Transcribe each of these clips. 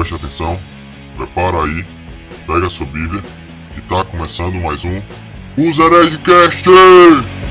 preste atenção, prepara aí, pega sua Bíblia. E tá começando mais um Os Herescast! You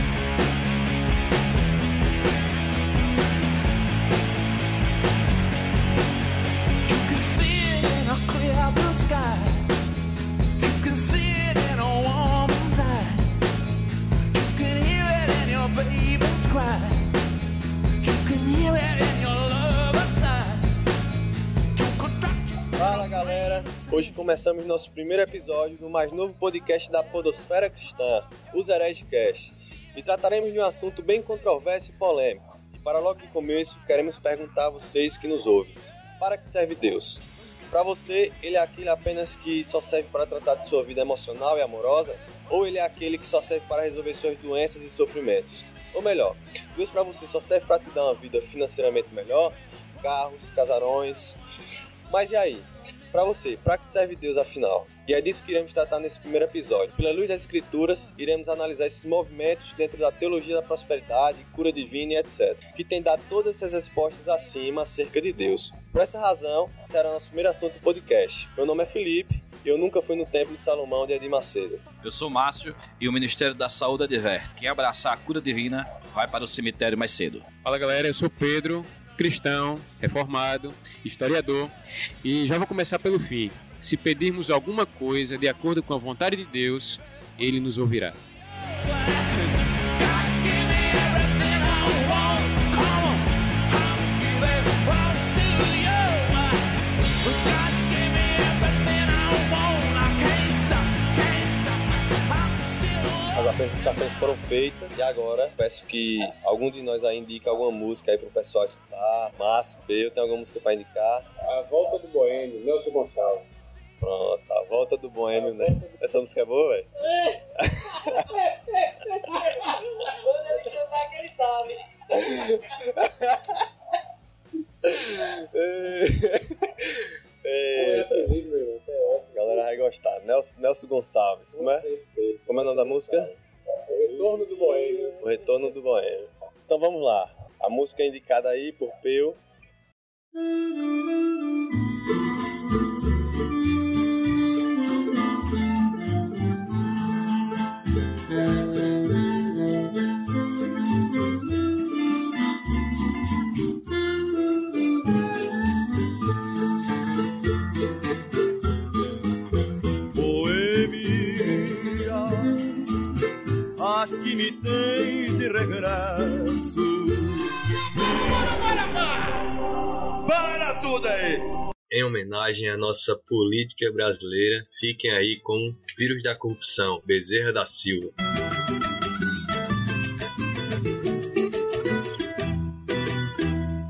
nosso primeiro episódio do mais novo podcast da Podosfera Cristã, os Herescast, e trataremos de um assunto bem controverso e polêmico. E para logo de começo, queremos perguntar a vocês que nos ouvem: para que serve Deus? Para você, ele é aquele apenas que só serve para tratar de sua vida emocional e amorosa? Ou ele é aquele que só serve para resolver suas doenças e sofrimentos? Ou melhor, Deus para você só serve para te dar uma vida financeiramente melhor? Carros, casarões, mas e aí? Pra você, pra que serve Deus afinal? E é disso que iremos tratar nesse primeiro episódio. Pela luz das escrituras, iremos analisar esses movimentos dentro da teologia da prosperidade, cura divina e etc. Que tem dado todas essas respostas acima acerca de Deus. Por essa razão, será nosso primeiro assunto do podcast. Meu nome é Felipe e eu nunca fui no templo de Salomão de Edir Macedo. Eu sou Márcio e o Ministério da Saúde adverte: quem abraçar a cura divina vai para o cemitério mais cedo. Fala galera, eu sou Pedro, cristão, reformado, historiador e já vou começar pelo fim. Se pedirmos alguma coisa de acordo com a vontade de Deus, Ele nos ouvirá. Apresentações foram feitas e agora peço que algum de nós aí indique alguma música aí pro pessoal escutar. Márcio, eu tem alguma música pra indicar? A volta do Boêmio, Nelson Gonçalves. Pronto, a volta do Boêmio, né? Essa música é boa, velho? É Eita, feliz, meu irmão, é ótimo. a galera vai gostar. Nelson, Nelson Gonçalves, como é? Como é o nome da música? O retorno do Boêmio. O Retorno do Boêmio. Então vamos lá. A música é indicada aí por Peu. Regresso. Para tudo aí! Em homenagem à nossa política brasileira, fiquem aí com Vírus da Corrupção, Bezerra da Silva.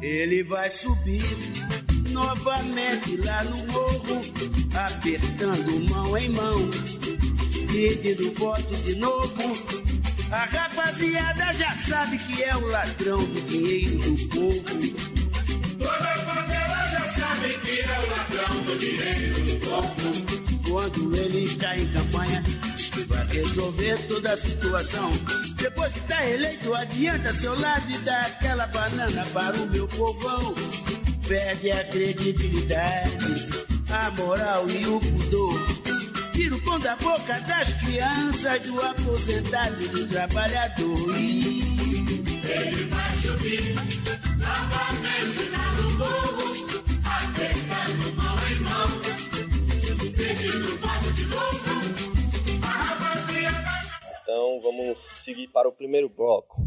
Ele vai subir novamente lá no morro, apertando mão em mão, pedindo voto de novo. A rapaziada já sabe que é o ladrão do dinheiro do povo. Toda a favela já sabe que é o ladrão do dinheiro do povo. Quando ele está em campanha, diz que vai resolver toda a situação. Depois que está eleito, adianta seu lado e dá aquela banana para o meu povão. Perde a credibilidade, a moral e o pudor. Da boca das crianças, do aposentado e do trabalhador. Ele vai subir novamente lá no morro, apertando mão em mão, pedindo voto de novo. A rapaziada Então vamos seguir para o primeiro bloco.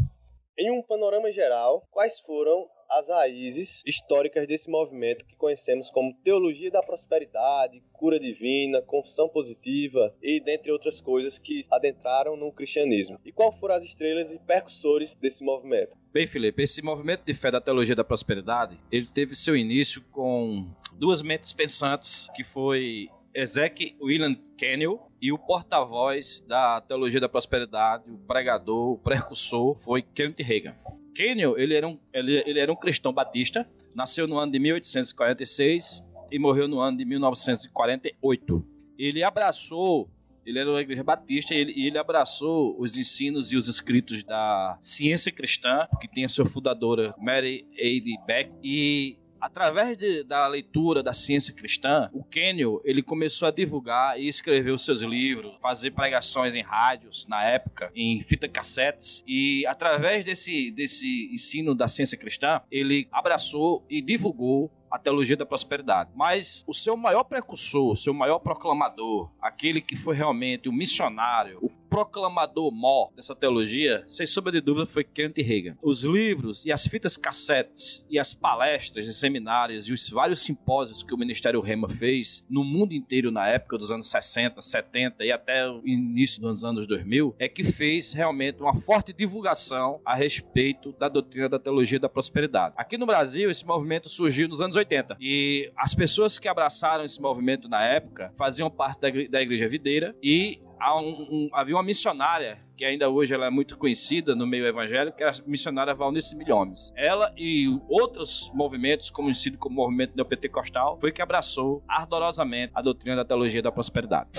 Em um panorama geral, quais foram as raízes históricas desse movimento que conhecemos como teologia da prosperidade, cura divina, confissão positiva e dentre outras coisas que adentraram no cristianismo? E qual foram as estrelas e percussores desse movimento? Bem, Felipe, esse movimento de fé da teologia da prosperidade, ele teve seu início com duas mentes pensantes, que foi Ezek William Kenel e o porta-voz da teologia da prosperidade, o pregador, o precursor, foi Kenneth Reagan. Kenel, ele era um, ele, ele era um cristão batista, nasceu no ano de 1846 e morreu no ano de 1948. Ele abraçou ele era uma igreja batista e ele, ele abraçou os ensinos e os escritos da ciência cristã, que tem a sua fundadora Mary A.D. Beck, e através de- da leitura da ciência cristã, o Kenyon ele começou a divulgar e escrever os seus livros, fazer pregações em rádios na época, em fita cassetes e através desse desse ensino da ciência cristã, ele abraçou e divulgou a teologia da prosperidade. Mas o seu maior precursor, o seu maior proclamador, aquele que foi realmente o missionário, o proclamador mó dessa teologia, sem sombra de dúvida, foi Kenneth Reagan. Os livros e as fitas cassetes e as palestras e seminários e os vários simpósios que o Ministério Rema fez no mundo inteiro na época dos anos 60, 70 e até o início dos anos 2000, é que fez realmente uma forte divulgação a respeito da doutrina da teologia da prosperidade. Aqui no Brasil, esse movimento surgiu nos anos 80 e as pessoas que abraçaram esse movimento na época faziam parte da, igre- da Igreja Videira e um- um- havia uma missionária que ainda hoje ela é muito conhecida no meio evangélico, que era a missionária Valnice Milhomes. Ela e outros movimentos, conhecido como movimento neopentecostal, foi que abraçou ardorosamente a doutrina da teologia da prosperidade.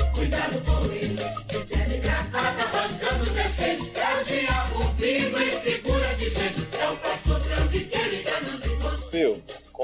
Phil,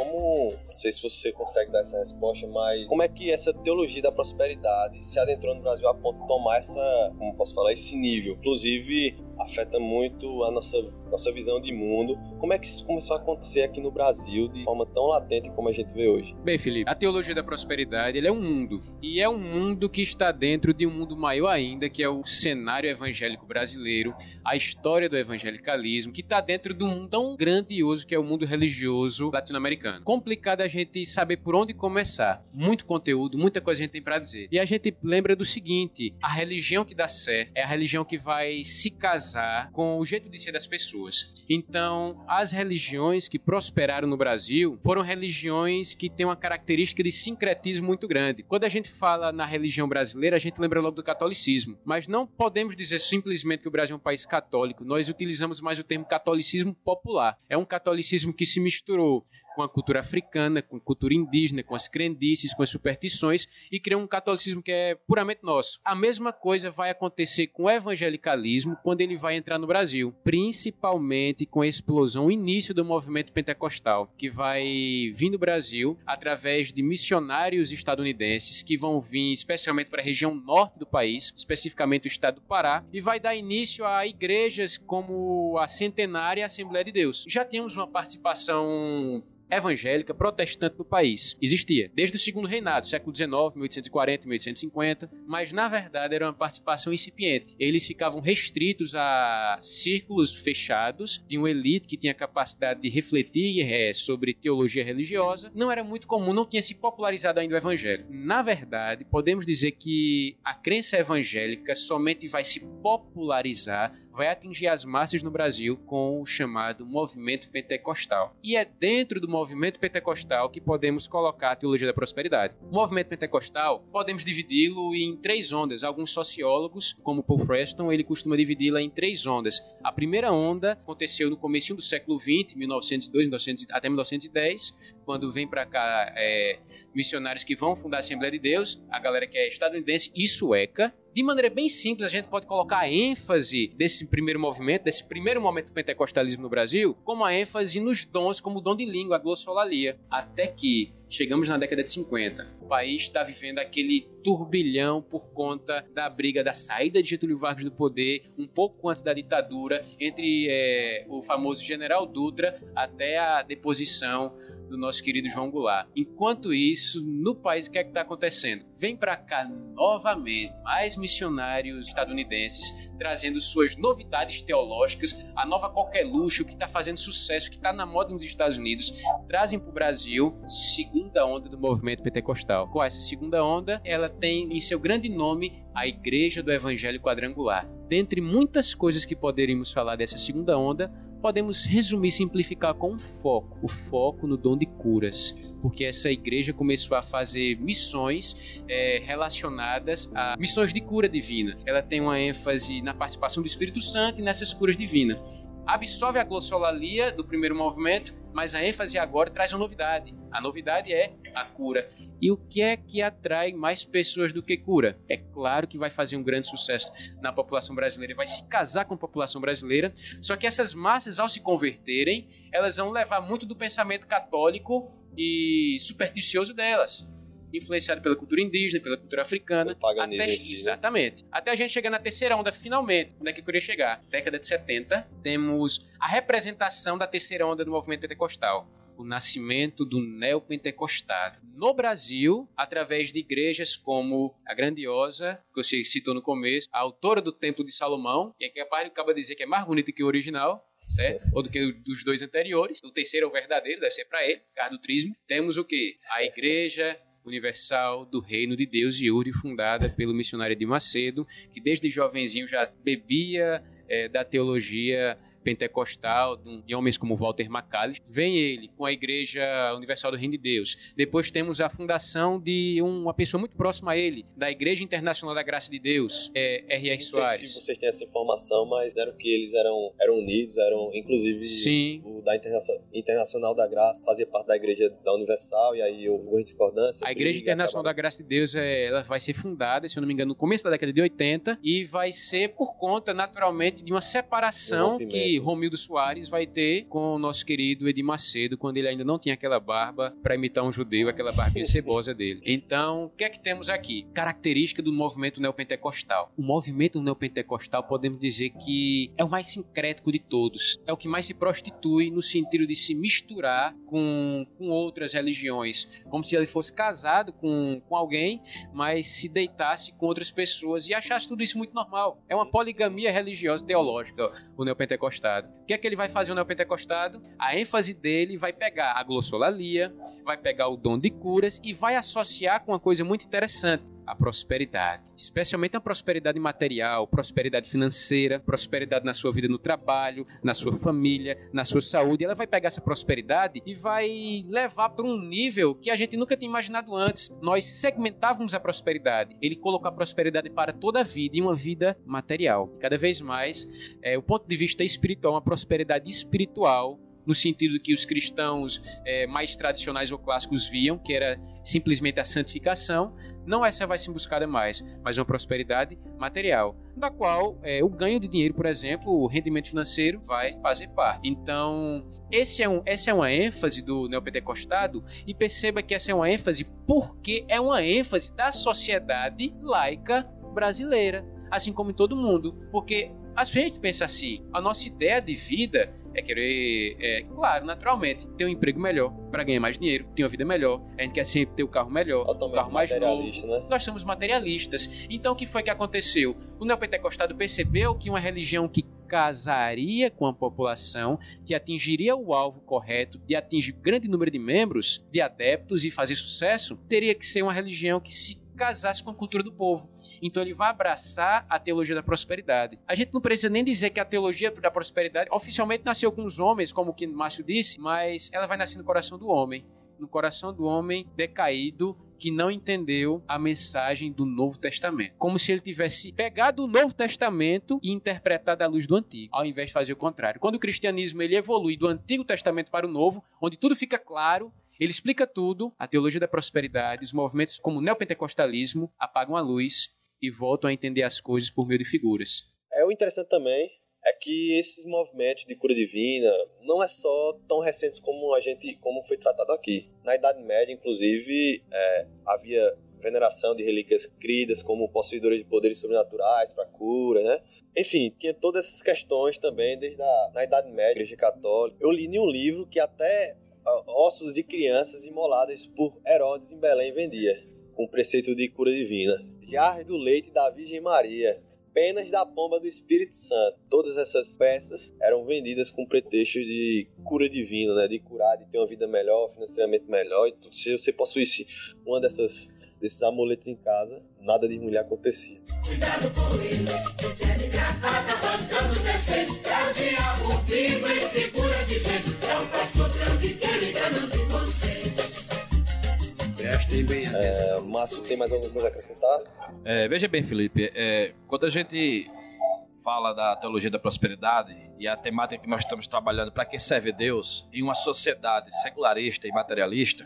como. Não sei se você consegue dar essa resposta, mas como é que essa teologia da prosperidade se adentrou no Brasil a ponto de tomar essa. Como posso falar? Esse nível. Inclusive, afeta muito a nossa, nossa visão de mundo. Como é que isso começou a acontecer aqui no Brasil de forma tão latente como a gente vê hoje? Bem, Felipe, a teologia da prosperidade é um mundo. E é um mundo que está dentro de um mundo maior ainda, que é o cenário evangélico brasileiro, a história do evangelicalismo, que está dentro de um mundo tão grandioso que é o mundo religioso latino-americano. Complicado a gente saber por onde começar. Muito conteúdo, muita coisa a gente tem para dizer. E a gente lembra do seguinte: a religião que dá certo é a religião que vai se casar com o jeito de ser das pessoas. Então, as religiões que prosperaram no Brasil foram religiões que têm uma característica de sincretismo muito grande. Quando a gente fala na religião brasileira, a gente lembra logo do catolicismo. Mas não podemos dizer simplesmente que o Brasil é um país católico. Nós utilizamos mais o termo catolicismo popular. É um catolicismo que se misturou com a cultura africana, com a cultura indígena, com as crendices, com as superstições e criou um catolicismo que é puramente nosso. A mesma coisa vai acontecer com o evangelicalismo quando ele vai entrar no Brasil, principalmente com a explosão, o início do movimento pentecostal, que vai vir no Brasil através de missionários estadunidenses que vão vir especialmente para a região norte do país, especificamente o estado do Pará, e vai dar início a igrejas como a Centenária Assembleia de Deus. Já tínhamos uma participação evangélica protestante no país. Existia desde o segundo reinado, século XIX, 1840, 1850, mas na verdade era uma participação incipiente. Eles ficavam restritos a círculos fechados de uma elite que tinha capacidade de refletir eh, sobre teologia religiosa. Não era muito comum, não tinha se popularizado ainda o evangelho. Na verdade, podemos dizer que a crença evangélica somente vai se popularizar vai atingir as massas no Brasil com o chamado movimento pentecostal. E é dentro do movimento pentecostal que podemos colocar a teologia da prosperidade. O movimento pentecostal podemos dividi-lo em três ondas. Alguns sociólogos, como Paul Freston, ele costuma dividi-la em três ondas. A primeira onda aconteceu no começo do século XX, 1902 1900, até 1910, quando vem para cá é, missionários que vão fundar a Assembleia de Deus, a galera que é estadunidense e sueca. De maneira bem simples, a gente pode colocar a ênfase desse primeiro movimento, desse primeiro momento do pentecostalismo no Brasil, como a ênfase nos dons, como o dom de língua, a glossolalia. Até que chegamos na década de 50. O país está vivendo aquele turbilhão por conta da briga da saída de Getúlio Vargas do poder, um pouco antes da ditadura, entre é, o famoso general Dutra até a deposição do nosso querido João Goulart. Enquanto isso, no país, o que é que está acontecendo? Vem para cá novamente mais missionários estadunidenses trazendo suas novidades teológicas, a nova qualquer luxo que está fazendo sucesso, que está na moda nos Estados Unidos, trazem para o Brasil segunda onda do movimento pentecostal. Com essa segunda onda, ela tem em seu grande nome a Igreja do Evangelho Quadrangular. Dentre muitas coisas que poderíamos falar dessa segunda onda, podemos resumir e simplificar com um foco, o foco no dom de curas, porque essa igreja começou a fazer missões é, relacionadas a missões de cura divina. Ela tem uma ênfase na participação do Espírito Santo e nessas curas divinas. Absorve a glossolalia do primeiro movimento, mas a ênfase agora traz uma novidade. A novidade é a cura. E o que é que atrai mais pessoas do que cura? É claro que vai fazer um grande sucesso na população brasileira, vai se casar com a população brasileira. Só que essas massas, ao se converterem, elas vão levar muito do pensamento católico e supersticioso delas. Influenciado pela cultura indígena, pela cultura africana. Até, si, né? Exatamente. Até a gente chegar na terceira onda, finalmente. Onde é que eu queria chegar? Década de 70, temos a representação da terceira onda do movimento pentecostal. O nascimento do neopentecostado. No Brasil, através de igrejas como a grandiosa, que você citou no começo, a autora do Templo de Salomão, e aqui a parte acaba de dizer que é mais bonita que o original, certo? Ou do que dos dois anteriores. O terceiro é o verdadeiro, deve ser para ele, por causa do trismo. Temos o que? A igreja universal do reino de Deus de Uri, fundada pelo missionário de Macedo, que desde jovenzinho já bebia eh, da teologia pentecostal, de homens como Walter McCallister. Vem ele com a Igreja Universal do Reino de Deus. Depois temos a fundação de uma pessoa muito próxima a ele, da Igreja Internacional da Graça de Deus, é, R.R. Não sei Soares. se vocês têm essa informação, mas eram que eles eram, eram unidos, eram inclusive Sim. o da Interna- Internacional da Graça fazia parte da igreja da Universal e aí houve uma discordância. A Igreja briga, Internacional da Graça de Deus é, ela vai ser fundada, se eu não me engano, no começo da década de 80 e vai ser por conta, naturalmente, de uma Um separação rompimento. que Romildo Soares vai ter com o nosso querido Edir Macedo, quando ele ainda não tinha aquela barba para imitar um judeu, aquela barbinha cebosa dele. Então, o que é que temos aqui? Característica do movimento neopentecostal. O movimento neopentecostal, podemos dizer que é o mais sincrético de todos. É o que mais se prostitui no sentido de se misturar com, com outras religiões. Como se ele fosse casado com, com alguém, mas se deitasse com outras pessoas e achasse tudo isso muito normal. É uma poligamia religiosa teológica, o neopentecostado. O que é que ele vai fazer o neopentecostado? A ênfase dele vai pegar a glossolalia, vai pegar o dom de curas e vai associar com uma coisa muito interessante. A prosperidade, especialmente a prosperidade material, prosperidade financeira, prosperidade na sua vida no trabalho, na sua família, na sua saúde. Ela vai pegar essa prosperidade e vai levar para um nível que a gente nunca tinha imaginado antes. Nós segmentávamos a prosperidade. Ele colocou a prosperidade para toda a vida e uma vida material. Cada vez mais, é, o ponto de vista espiritual, uma prosperidade espiritual no sentido que os cristãos eh, mais tradicionais ou clássicos viam, que era simplesmente a santificação, não essa vai ser buscada mais, mas uma prosperidade material, da qual eh, o ganho de dinheiro, por exemplo, o rendimento financeiro vai fazer parte. Então, esse é um, essa é uma ênfase do neopentecostado e perceba que essa é uma ênfase porque é uma ênfase da sociedade laica brasileira, assim como em todo mundo, porque a gente pensa assim, a nossa ideia de vida é querer, é, claro, naturalmente, ter um emprego melhor para ganhar mais dinheiro, ter uma vida melhor. A gente quer sempre ter o carro melhor, o Totalmente carro mais novo. né? Nós somos materialistas. Então, o que foi que aconteceu? O neopentecostado percebeu que uma religião que casaria com a população, que atingiria o alvo correto de atingir grande número de membros, de adeptos e fazer sucesso, teria que ser uma religião que se casasse com a cultura do povo. Então ele vai abraçar a teologia da prosperidade. A gente não precisa nem dizer que a teologia da prosperidade oficialmente nasceu com os homens, como o que Márcio disse, mas ela vai nascer no coração do homem. No coração do homem decaído que não entendeu a mensagem do Novo Testamento. Como se ele tivesse pegado o Novo Testamento e interpretado à luz do Antigo, ao invés de fazer o contrário. Quando o cristianismo ele evolui do Antigo Testamento para o Novo, onde tudo fica claro, ele explica tudo, a teologia da prosperidade, os movimentos como o neopentecostalismo apagam a luz e voltam a entender as coisas por meio de figuras. É o interessante também é que esses movimentos de cura divina não é só tão recentes como a gente como foi tratado aqui. Na Idade Média, inclusive, é, havia veneração de relíquias cridas como possuidores de poderes sobrenaturais para cura, né? Enfim, tinha todas essas questões também desde a na Idade Média, Igreja Católica. Eu li em um livro que até ossos de crianças imoladas por Herodes em Belém vendia, com preceito de cura divina. Jarre do leite da Virgem Maria, penas da pomba do Espírito Santo. Todas essas peças eram vendidas com pretexto de cura divina, né? De curar, de ter uma vida melhor, financeiramente melhor. E tudo. Se você possuísse uma dessas desses amuletos em casa, nada de mulher acontecia. Prestem bem atenção. É, Márcio, tem mais alguma coisa a acrescentar? É, veja bem, Felipe, é, quando a gente fala da teologia da prosperidade e a temática que nós estamos trabalhando para que serve Deus em uma sociedade secularista e materialista,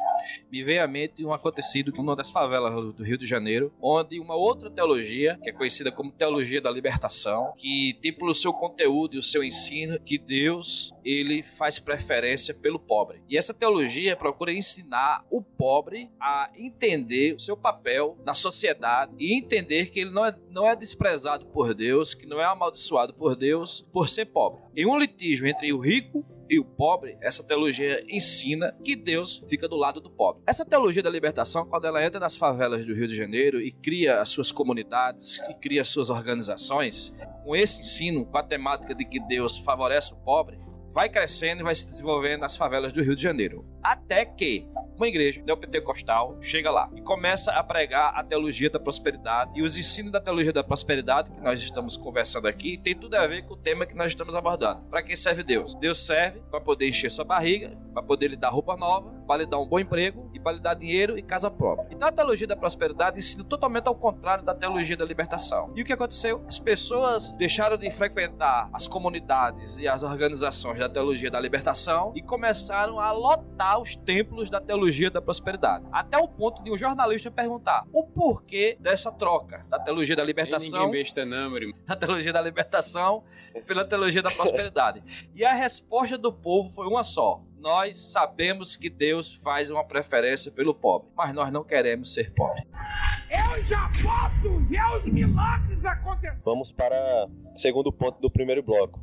me veio à mente um acontecido em uma das favelas do Rio de Janeiro, onde uma outra teologia, que é conhecida como teologia da libertação, que tem pelo seu conteúdo e o seu ensino que Deus ele faz preferência pelo pobre. E essa teologia procura ensinar o pobre a entender o seu papel na sociedade e entender que ele não é, não é desprezado por Deus, que não é amaldiçoado por Deus por ser pobre. Em um litígio entre o rico e o pobre, essa teologia ensina que Deus fica do lado do pobre. Essa teologia da libertação, quando ela entra nas favelas do Rio de Janeiro e cria as suas comunidades, e cria as suas organizações, com esse ensino, com a temática de que Deus favorece o pobre, vai crescendo e vai se desenvolvendo nas favelas do Rio de Janeiro. Até que uma igreja neopentecostal chega lá e começa a pregar a teologia da prosperidade e os ensinos da teologia da prosperidade que nós estamos conversando aqui tem tudo a ver com o tema que nós estamos abordando. Para quem serve Deus? Deus serve para poder encher sua barriga, para poder lhe dar roupa nova, para lhe dar um bom emprego e para lhe dar dinheiro e casa própria. Então a teologia da prosperidade ensina totalmente ao contrário da teologia da libertação. E o que aconteceu? As pessoas deixaram de frequentar as comunidades e as organizações da teologia da libertação e começaram a lotar os templos da teologia da prosperidade. Até o ponto de um jornalista perguntar o porquê dessa troca da teologia da libertação besta não, da teologia da libertação pela teologia da prosperidade. E a resposta do povo foi uma só. Nós sabemos que Deus faz uma preferência pelo pobre, mas nós não queremos ser pobre. Eu já posso ver os milagres acontecer. Vamos para o segundo ponto do primeiro bloco.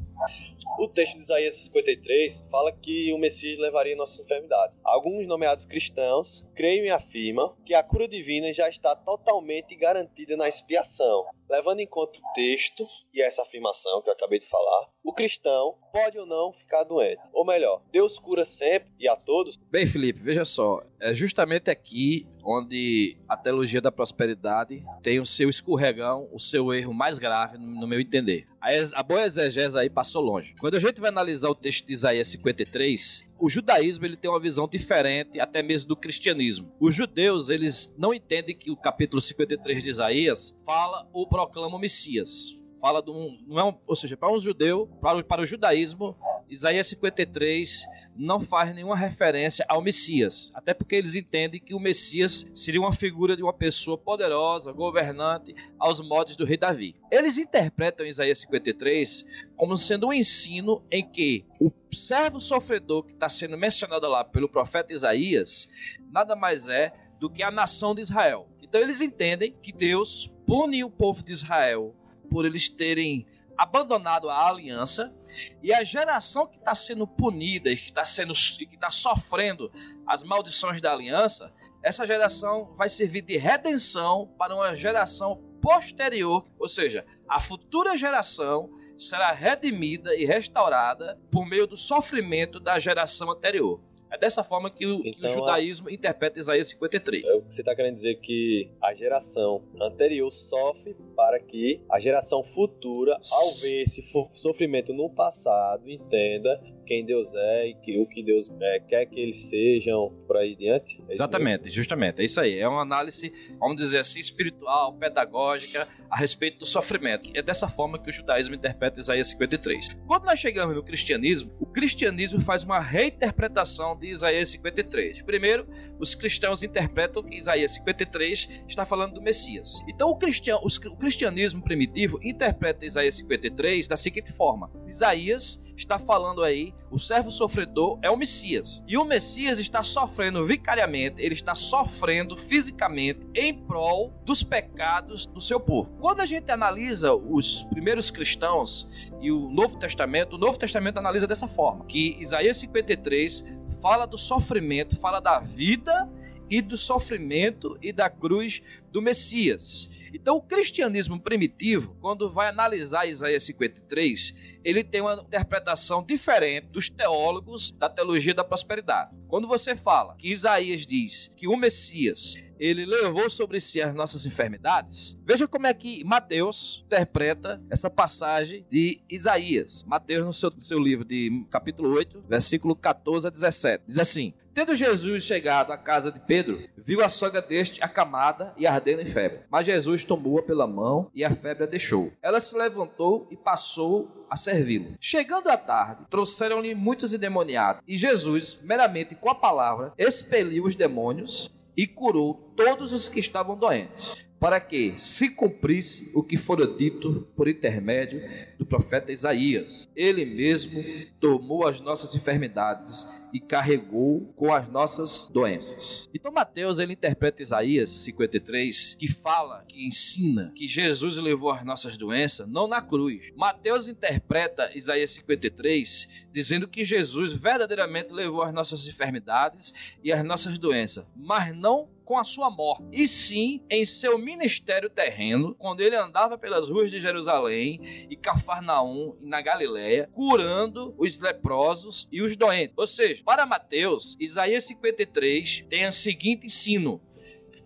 O texto de Isaías 53 fala que o Messias levaria nossas enfermidades. Alguns nomeados cristãos creem e afirmam que a cura divina já está totalmente garantida na expiação. Levando em conta o texto e essa afirmação que eu acabei de falar, o cristão pode ou não ficar doente. Ou melhor, Deus cura sempre e a todos. Bem, Felipe, veja só, é justamente aqui onde a teologia da prosperidade tem o seu escorregão, o seu erro mais grave, no meu entender. A, boa exegese aí passou longe. Quando a gente vai analisar o texto de Isaías 53, o judaísmo ele tem uma visão diferente até mesmo do cristianismo. Os judeus, eles não entendem que o capítulo 53 de Isaías fala ou proclama o Messias. Fala de um, não é um, ou seja, para um judeu, para para o judaísmo, Isaías 53 não faz nenhuma referência ao Messias, até porque eles entendem que o Messias seria uma figura de uma pessoa poderosa, governante, aos modos do rei Davi. Eles interpretam Isaías 53 como sendo um ensino em que o servo sofredor que está sendo mencionado lá pelo profeta Isaías nada mais é do que a nação de Israel. Então eles entendem que Deus pune o povo de Israel por eles terem abandonado a aliança e a geração que está sendo punida e que está sendo que está sofrendo as maldições da aliança, essa geração vai servir de redenção para uma geração posterior, ou seja, a futura geração será redimida e restaurada por meio do sofrimento da geração anterior. É dessa forma que o, que o Então, a- judaísmo interpreta Isaías 53. É o que você está querendo dizer que a geração anterior sofre para que a geração futura, ao ver esse sofrimento no passado, entenda quem Deus é e que, o que Deus é, quer que eles sejam por aí diante. É Exatamente, justamente. É isso aí. É uma análise, vamos dizer assim, espiritual, pedagógica a respeito do sofrimento. É dessa forma que o judaísmo interpreta Isaías 53. Quando nós chegamos no cristianismo, o cristianismo faz uma reinterpretação de Isaías 53. Primeiro, os cristãos interpretam que Isaías 53 está falando do Messias. Então, o, cristian, o cristianismo primitivo interpreta Isaías 53 da seguinte forma: Isaías está falando aí, o servo sofredor é o Messias. E o Messias está sofrendo vicariamente, ele está sofrendo fisicamente em prol dos pecados do seu povo. Quando a gente analisa os primeiros cristãos e o Novo Testamento, o Novo Testamento analisa dessa forma: que Isaías 53 fala do sofrimento, fala da vida e do sofrimento e da cruz do Messias. Então, o cristianismo primitivo, quando vai analisar Isaías 53, ele tem uma interpretação diferente dos teólogos da teologia da prosperidade. Quando você fala que Isaías diz que o Messias ele levou sobre si as nossas enfermidades, veja como é que Mateus interpreta essa passagem de Isaías. Mateus, no seu, no seu livro de capítulo 8, versículo 14 a 17, diz assim: Tendo Jesus chegado à casa de Pedro, viu a sogra deste acamada e ardendo em febre. Mas Jesus tomou-a pela mão e a febre a deixou. Ela se levantou e passou a servi-lo. Chegando à tarde, trouxeram-lhe muitos endemoniados, e Jesus, meramente com a palavra, expeliu os demônios e curou todos os que estavam doentes, para que se cumprisse o que fora dito por intermédio do profeta Isaías. Ele mesmo tomou as nossas enfermidades e carregou com as nossas doenças. Então Mateus ele interpreta Isaías 53, que fala, que ensina que Jesus levou as nossas doenças não na cruz. Mateus interpreta Isaías 53 dizendo que Jesus verdadeiramente levou as nossas enfermidades e as nossas doenças, mas não com a sua morte, e sim em seu ministério terreno, quando ele andava pelas ruas de Jerusalém e Cafarnaum e na Galiléia, curando os leprosos e os doentes. Ou seja, para Mateus, Isaías 53 tem o seguinte ensino: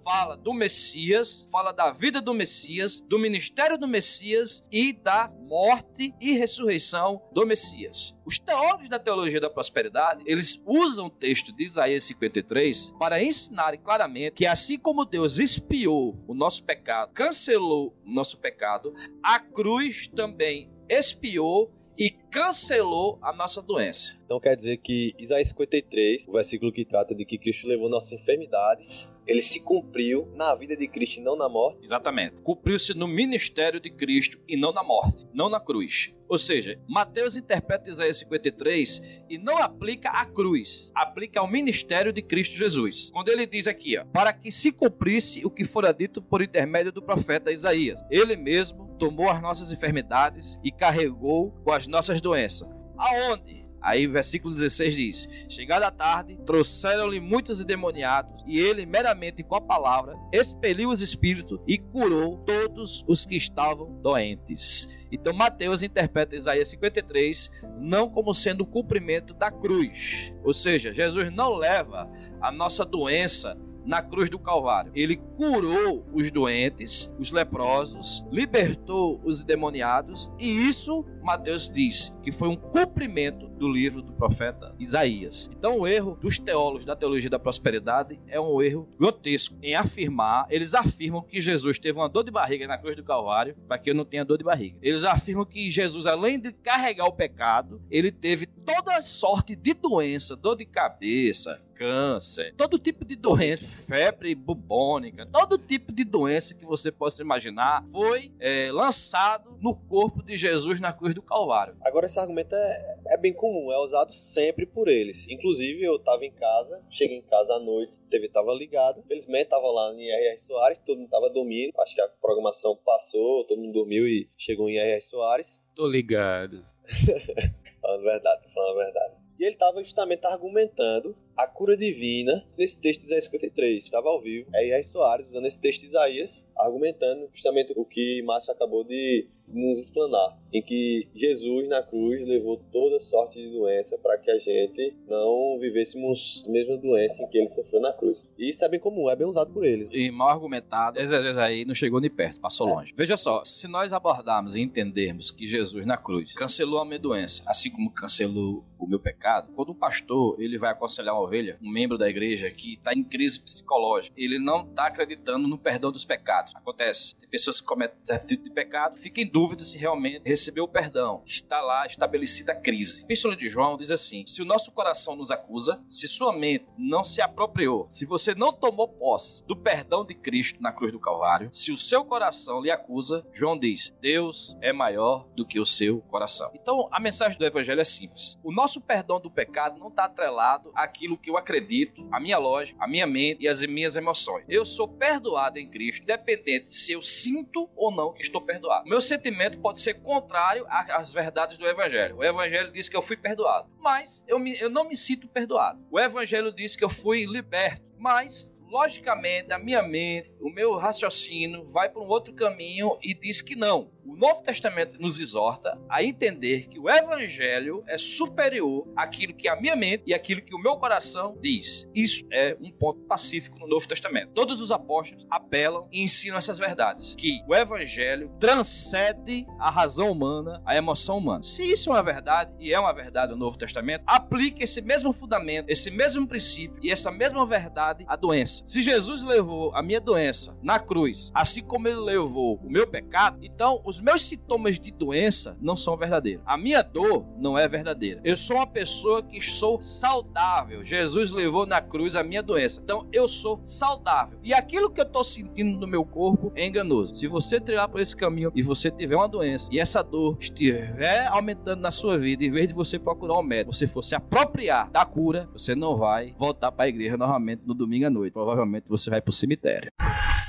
fala do Messias, fala da vida do Messias, do ministério do Messias e da morte e ressurreição do Messias. Os teólogos da teologia da prosperidade, eles usam o texto de Isaías 53 para ensinarem claramente que assim como Deus expiou o nosso pecado, cancelou o nosso pecado, a cruz também expiou e cancelou a nossa doença. Então quer dizer que Isaías 53, o versículo que trata de que Cristo levou nossas enfermidades, ele se cumpriu na vida de Cristo e não na morte. Exatamente. Cumpriu-se no ministério de Cristo e não na morte, não na cruz. Ou seja, Mateus interpreta Isaías 53 e não aplica a cruz, aplica ao ministério de Cristo Jesus. Quando ele diz aqui, ó, para que se cumprisse o que fora dito por intermédio do profeta Isaías, ele mesmo tomou as nossas enfermidades e carregou com as nossas doenças. Aonde? Aí, versículo 16 diz: Chegada a tarde, trouxeram-lhe muitos endemoniados, e ele, meramente com a palavra, expeliu os espíritos e curou todos os que estavam doentes. Então, Mateus interpreta Isaías 53 não como sendo o cumprimento da cruz, ou seja, Jesus não leva a nossa doença na cruz do Calvário. Ele curou os doentes, os leprosos, libertou os endemoniados, e isso Mateus diz que foi um cumprimento do livro do profeta Isaías. Então, o erro dos teólogos da teologia da prosperidade é um erro grotesco em afirmar, eles afirmam que Jesus teve uma dor de barriga na cruz do Calvário para que eu não tenha dor de barriga. Eles afirmam que Jesus, além de carregar o pecado, ele teve toda sorte de doença, dor de cabeça, câncer, todo tipo de doença, febre bubônica, todo tipo de doença que você possa imaginar foi é, lançado no corpo de Jesus na cruz do Calvário. Agora, esse argumento é, é bem comum, é usado sempre por eles. Inclusive, eu estava em casa, cheguei em casa à noite, a TV estava ligada. Felizmente, estava lá em R.R. Soares, todo mundo estava dormindo. Acho que a programação passou, todo mundo dormiu e chegou em R.R. Soares. Tô ligado. Falando a verdade, tô falando a verdade. E ele estava justamente argumentando a cura divina nesse texto de Isaías 53. Estava ao vivo. É. Soares usando esse texto de Isaías, argumentando justamente o que Márcio acabou de nos explanar, em que Jesus na cruz levou toda sorte de doença para que a gente não vivêssemos a mesma doença em que ele sofreu na cruz. E isso é bem comum, é bem usado por eles. E mal argumentado, esse Jesus aí não chegou nem perto, passou longe. Veja só, se nós abordarmos e entendermos que Jesus na cruz cancelou a minha doença, assim como cancelou o meu pecado, quando um pastor ele vai aconselhar uma ovelha, um membro da igreja que está em crise psicológica, ele não está acreditando no perdão dos pecados. Acontece, tem pessoas que cometem certo tipo de pecado, ficam em dúvida se realmente recebeu o perdão. Está lá estabelecida a crise. A Epístola de João diz assim: se o nosso coração nos acusa, se sua mente não se apropriou, se você não tomou posse do perdão de Cristo na cruz do Calvário, se o seu coração lhe acusa, João diz: Deus é maior do que o seu coração. Então a mensagem do Evangelho é simples: o nosso perdão do pecado não está atrelado àquilo que eu acredito, a minha lógica, a minha mente e as minhas emoções. Eu sou perdoado em Cristo, independente se eu sinto ou não que estou perdoado. O meu sentimento pode ser contrário às verdades do Evangelho. O Evangelho diz que eu fui perdoado, mas eu, me, eu não me sinto perdoado. O Evangelho diz que eu fui liberto, mas logicamente, a minha mente, o meu raciocínio vai para um outro caminho e diz que não. O Novo Testamento nos exorta a entender que o Evangelho é superior àquilo que a minha mente e aquilo que o meu coração diz. Isso é um ponto pacífico no Novo Testamento. Todos os apóstolos apelam e ensinam essas verdades, que o Evangelho transcende a razão humana, a emoção humana. Se isso é uma verdade, e é uma verdade no Novo Testamento, aplique esse mesmo fundamento, esse mesmo princípio e essa mesma verdade à doença. Se Jesus levou a minha doença na cruz, assim como ele levou o meu pecado, então os meus sintomas de doença não são verdadeiros. A minha dor não é verdadeira. Eu sou uma pessoa que sou saudável. Jesus levou na cruz a minha doença. Então eu sou saudável. E aquilo que eu estou sentindo no meu corpo é enganoso. Se você trilhar por esse caminho e você tiver uma doença e essa dor estiver aumentando na sua vida, em vez de você procurar um médico, você for se apropriar da cura, você não vai voltar para a igreja novamente no domingo à noite. Provavelmente você vai para o cemitério.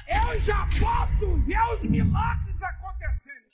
Eu já posso ver os milagres acontecendo.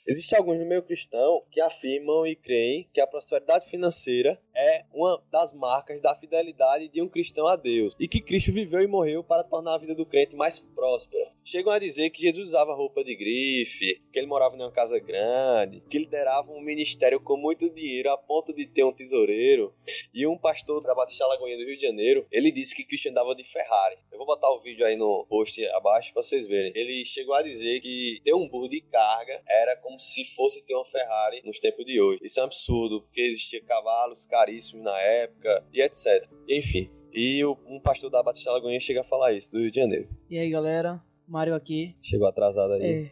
Existem alguns no meio cristão que afirmam e creem que a prosperidade financeira é uma das marcas da fidelidade de um cristão a Deus e que Cristo viveu e morreu para tornar a vida do crente mais próspera. Chegam a dizer que Jesus usava roupa de grife, que ele morava em uma casa grande, que liderava um ministério com muito dinheiro a ponto de ter um tesoureiro. E um pastor da Batista Lagoinha do Rio de Janeiro, ele disse que Cristo andava de Ferrari. Eu vou botar o vídeo aí no post abaixo para vocês verem. Ele chegou a dizer que ter um burro de carga era como se fosse ter uma Ferrari nos tempos de hoje. Isso é um absurdo, porque existia cavalos caríssimos na época e etc. Enfim, e um pastor da Batista Lagoinha chega a falar isso, do Rio de Janeiro. E aí, galera? Mário aqui. Chegou atrasado aí. É,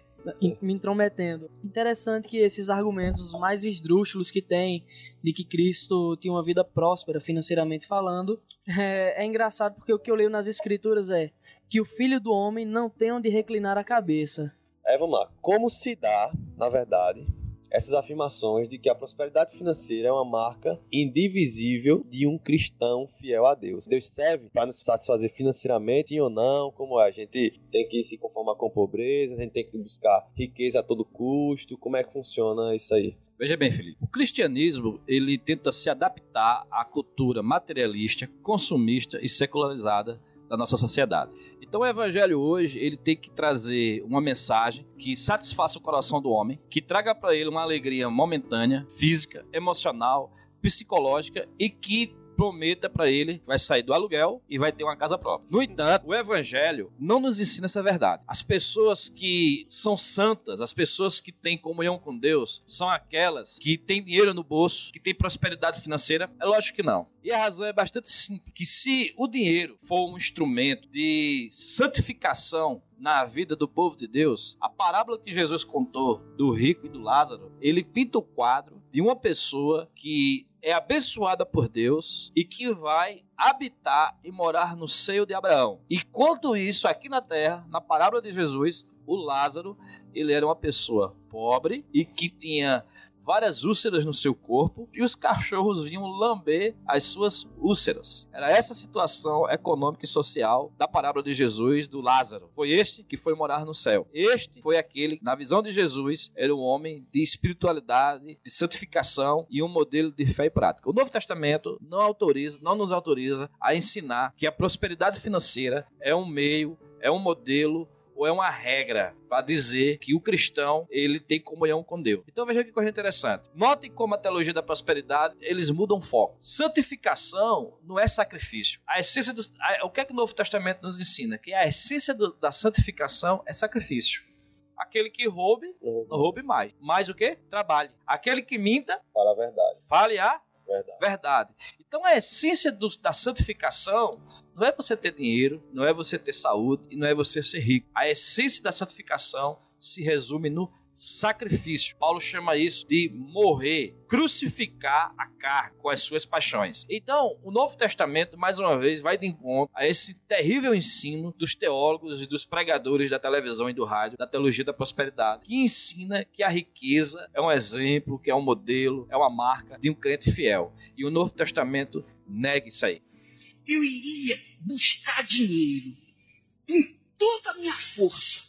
me intrometendo. Interessante que esses argumentos mais esdrúxulos que tem de que Cristo tinha uma vida próspera financeiramente falando, é, é engraçado porque o que eu leio nas escrituras é que o filho do homem não tem onde reclinar a cabeça. Aí vamos lá. Como se dá, na verdade, essas afirmações de que a prosperidade financeira é uma marca indivisível de um cristão fiel a Deus? Deus serve para nos satisfazer financeiramente ou não? Como é? A gente tem que se conformar com pobreza, a gente tem que buscar riqueza a todo custo? Como é que funciona isso aí? Veja bem, Felipe. O cristianismo ele tenta se adaptar à cultura materialista, consumista e secularizada da nossa sociedade. Então o evangelho hoje ele tem que trazer uma mensagem que satisfaça o coração do homem, que traga para ele uma alegria momentânea, física, emocional, psicológica e que prometa para ele que vai sair do aluguel e vai ter uma casa própria. No entanto, o evangelho não nos ensina essa verdade. As pessoas que são santas, as pessoas que têm comunhão com Deus, são aquelas que têm dinheiro no bolso, que têm prosperidade financeira? É lógico que não. E a razão é bastante simples, que se o dinheiro for um instrumento de santificação na vida do povo de Deus, a parábola que Jesus contou do rico e do Lázaro, ele pinta o quadro de uma pessoa que é abençoada por Deus e que vai habitar e morar no seio de Abraão. Enquanto isso, aqui na terra, na parábola de Jesus, o Lázaro, ele era uma pessoa pobre e que tinha várias úlceras no seu corpo e os cachorros vinham lamber as suas úlceras. Era essa a situação econômica e social da parábola de Jesus do Lázaro. Foi este que foi morar no céu. Este foi aquele, na visão de Jesus, era um homem de espiritualidade, de santificação e um modelo de fé e prática. O Novo Testamento não autoriza, não nos autoriza a ensinar que a prosperidade financeira é um meio, é um modelo ou é uma regra para dizer que o cristão ele tem comunhão com Deus. Então veja que coisa interessante. Notem como a teologia da prosperidade eles mudam o foco. Santificação não é sacrifício. A essência do, a, o que é que o Novo Testamento nos ensina? Que a essência do, da santificação é sacrifício. Aquele que roube, não roube mais. Mais o que? Trabalhe. Aquele que minta, Para a verdade. fale a Verdade. verdade. Então a essência do- da santificação não é você ter dinheiro, não é você ter saúde e não é você ser rico. A essência da santificação se resume no sacrifício. Paulo chama isso de morrer, crucificar a carne com as suas paixões. Então, o Novo Testamento, mais uma vez, vai de encontro a esse terrível ensino dos teólogos e dos pregadores da televisão e do rádio, da teologia da prosperidade, que ensina que a riqueza é um exemplo, que é um modelo, é uma marca de um crente fiel. E o Novo Testamento nega isso aí. eu iria buscar dinheiro com toda a minha força.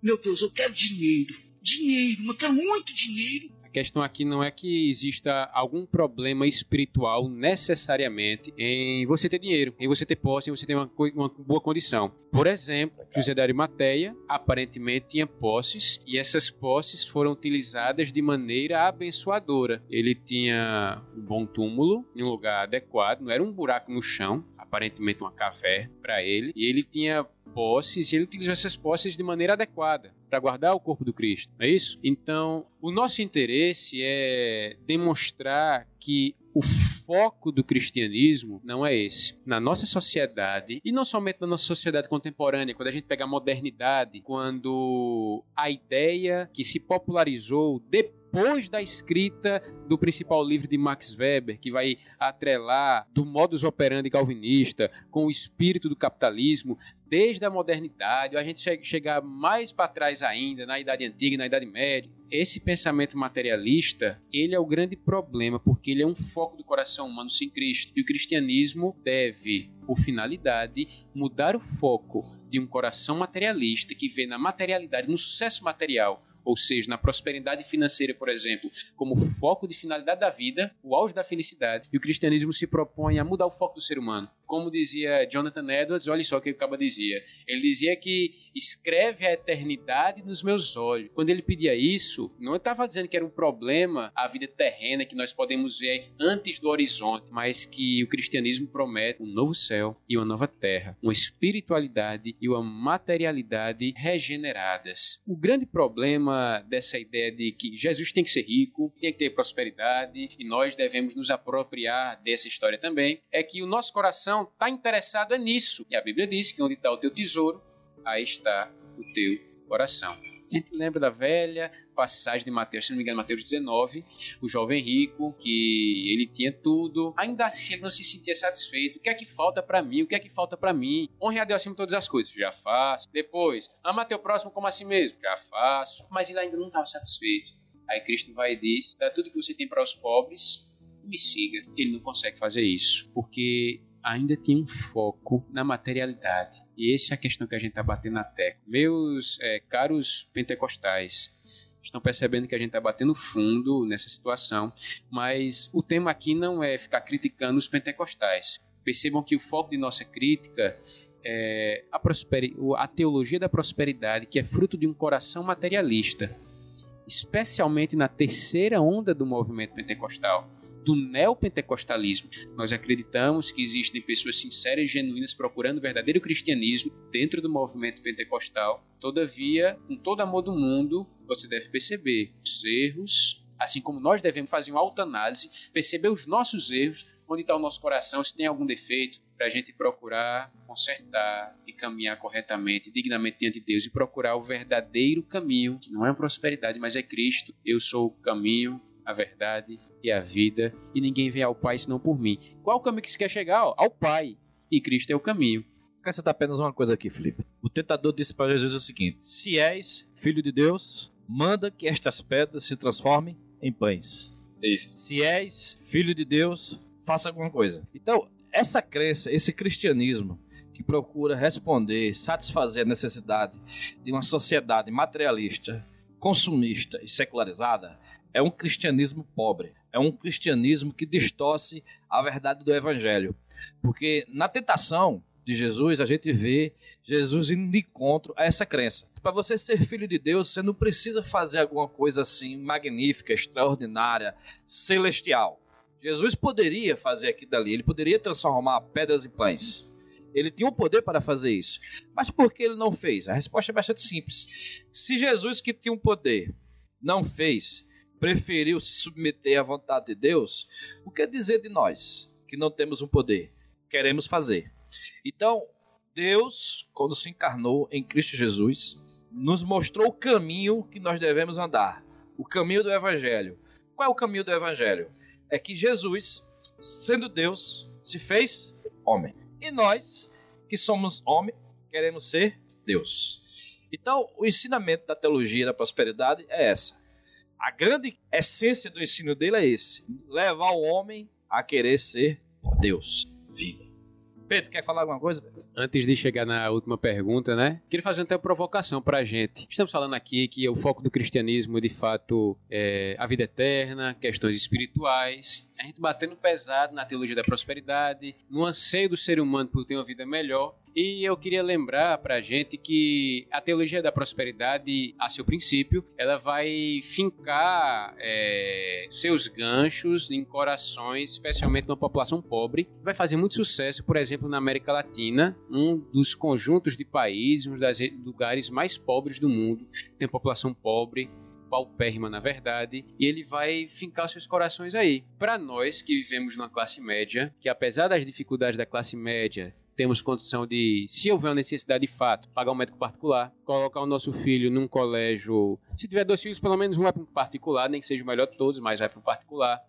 Meu Deus, eu quero dinheiro. Dinheiro, eu quero muito dinheiro. questão aqui não é que exista algum problema espiritual necessariamente em você ter dinheiro, em você ter posse, em você ter uma, uma boa condição. Por exemplo, José da Arimateia aparentemente tinha posses e essas posses foram utilizadas de maneira abençoadora. Ele tinha um bom túmulo em um lugar adequado, não era um buraco no chão, aparentemente uma caverna para ele, e ele tinha posses e ele utilizou essas posses de maneira adequada para guardar o corpo do Cristo, não é isso? Então, o nosso interesse é demonstrar que o foco do cristianismo não é esse. Na nossa sociedade, e não somente na nossa sociedade contemporânea, quando a gente pega a modernidade, quando a ideia que se popularizou depois da escrita do principal livro de Max Weber, que vai atrelar do modus operandi calvinista com o espírito do capitalismo, desde a modernidade, a gente che- chegar mais para trás ainda, na Idade Antiga, na Idade Média. Esse pensamento materialista, ele é o grande problema, porque ele é um foco do coração humano sem Cristo. E o cristianismo deve, por finalidade, mudar o foco de um coração materialista que vê na materialidade, no sucesso material, ou seja, na prosperidade financeira, por exemplo, como foco de finalidade da vida, o auge da felicidade, e o cristianismo se propõe a mudar o foco do ser humano. Como dizia Jonathan Edwards, olha só o que o Caba dizia. Ele dizia que escreve a eternidade nos meus olhos. Quando ele pedia isso, não estava dizendo que era um problema a vida terrena que nós podemos ver antes do horizonte, mas que o cristianismo promete um novo céu e uma nova terra, uma espiritualidade e uma materialidade regeneradas. O grande problema dessa ideia de que Jesus tem que ser rico, tem que ter prosperidade e nós devemos nos apropriar dessa história também, é que o nosso coração está interessado é nisso. E a Bíblia diz que onde está o teu tesouro, aí está o teu coração. A gente lembra da velha passagem de Mateus, se não me engano, Mateus 19, o jovem rico, que ele tinha tudo, ainda assim ele não se sentia satisfeito. O que é que falta para mim? O que é que falta para mim? Honre a Deus acima de todas as coisas. Já faço. Depois, ama teu próximo como a si mesmo. Já faço. Mas ele ainda não estava satisfeito. Aí Cristo vai e diz: dá tudo que você tem para os pobres me siga. Ele não consegue fazer isso, porque ainda tinha um foco na materialidade. E essa é a questão que a gente está batendo na tecla. Meus é, caros pentecostais, estão percebendo que a gente está batendo fundo nessa situação, mas o tema aqui não é ficar criticando os pentecostais. Percebam que o foco de nossa crítica é a, a teologia da prosperidade, que é fruto de um coração materialista, especialmente na terceira onda do movimento pentecostal do neopentecostalismo. Nós acreditamos que existem pessoas sinceras e genuínas procurando o verdadeiro cristianismo dentro do movimento pentecostal. Todavia, com todo amor do mundo, você deve perceber os erros, assim como nós devemos fazer uma autoanálise, perceber os nossos erros, onde está o nosso coração, se tem algum defeito, para a gente procurar consertar e caminhar corretamente, dignamente diante de Deus e procurar o verdadeiro caminho, que não é prosperidade, mas é Cristo. Eu sou o caminho, a verdade e a vida, e ninguém vem ao Pai senão por mim. Qual o caminho que você quer chegar? Ó, ao Pai. E Cristo é o caminho. Acrescentar apenas uma coisa aqui, Felipe. O tentador disse para Jesus o seguinte: Se és filho de Deus, manda que estas pedras se transformem em pães. Isso. Se és filho de Deus, faça alguma coisa. Então, essa crença, esse cristianismo que procura responder, satisfazer a necessidade de uma sociedade materialista, consumista e secularizada, é um cristianismo pobre. É um cristianismo que distorce a verdade do evangelho. Porque na tentação de Jesus, a gente vê Jesus indo de encontro a essa crença. Para você ser filho de Deus, você não precisa fazer alguma coisa assim magnífica, extraordinária, celestial. Jesus poderia fazer aquilo dali, ele poderia transformar pedras em pães. Ele tinha o poder para fazer isso. Mas por que ele não fez? A resposta é bastante simples. Se Jesus, que tinha um poder, não fez, preferiu se submeter à vontade de Deus, o que dizer de nós, que não temos um poder? Queremos fazer. Então, Deus, quando se encarnou em Cristo Jesus, nos mostrou o caminho que nós devemos andar. O caminho do Evangelho. Qual é o caminho do Evangelho? É que Jesus, sendo Deus, se fez homem. E nós, que somos homem, queremos ser Deus. Então, o ensinamento da teologia da prosperidade é essa. A grande essência do ensino dele é esse: levar o homem a querer ser Deus. Vida. Pedro, quer falar alguma coisa? Antes de chegar na última pergunta, né? Queria fazer até uma provocação pra gente. Estamos falando aqui que o foco do cristianismo, de fato, é a vida eterna, questões espirituais. A gente batendo pesado na teologia da prosperidade, no anseio do ser humano por ter uma vida melhor. E eu queria lembrar pra gente que a teologia da prosperidade, a seu princípio, ela vai fincar é, seus ganchos em corações, especialmente na população pobre. Vai fazer muito sucesso, por exemplo, na América Latina, um dos conjuntos de países, um dos lugares mais pobres do mundo, tem população pobre, paupérrima na verdade, e ele vai fincar seus corações aí. Para nós que vivemos numa classe média, que apesar das dificuldades da classe média, temos condição de, se houver uma necessidade de fato, pagar um médico particular, colocar o nosso filho num colégio. Se tiver dois filhos, pelo menos um vai para um particular, nem que seja o melhor de todos, mas vai para um particular.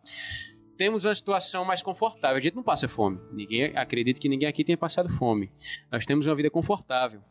Temos uma situação mais confortável. A gente não passa fome. Ninguém acredita que ninguém aqui tenha passado fome. Nós temos uma vida confortável.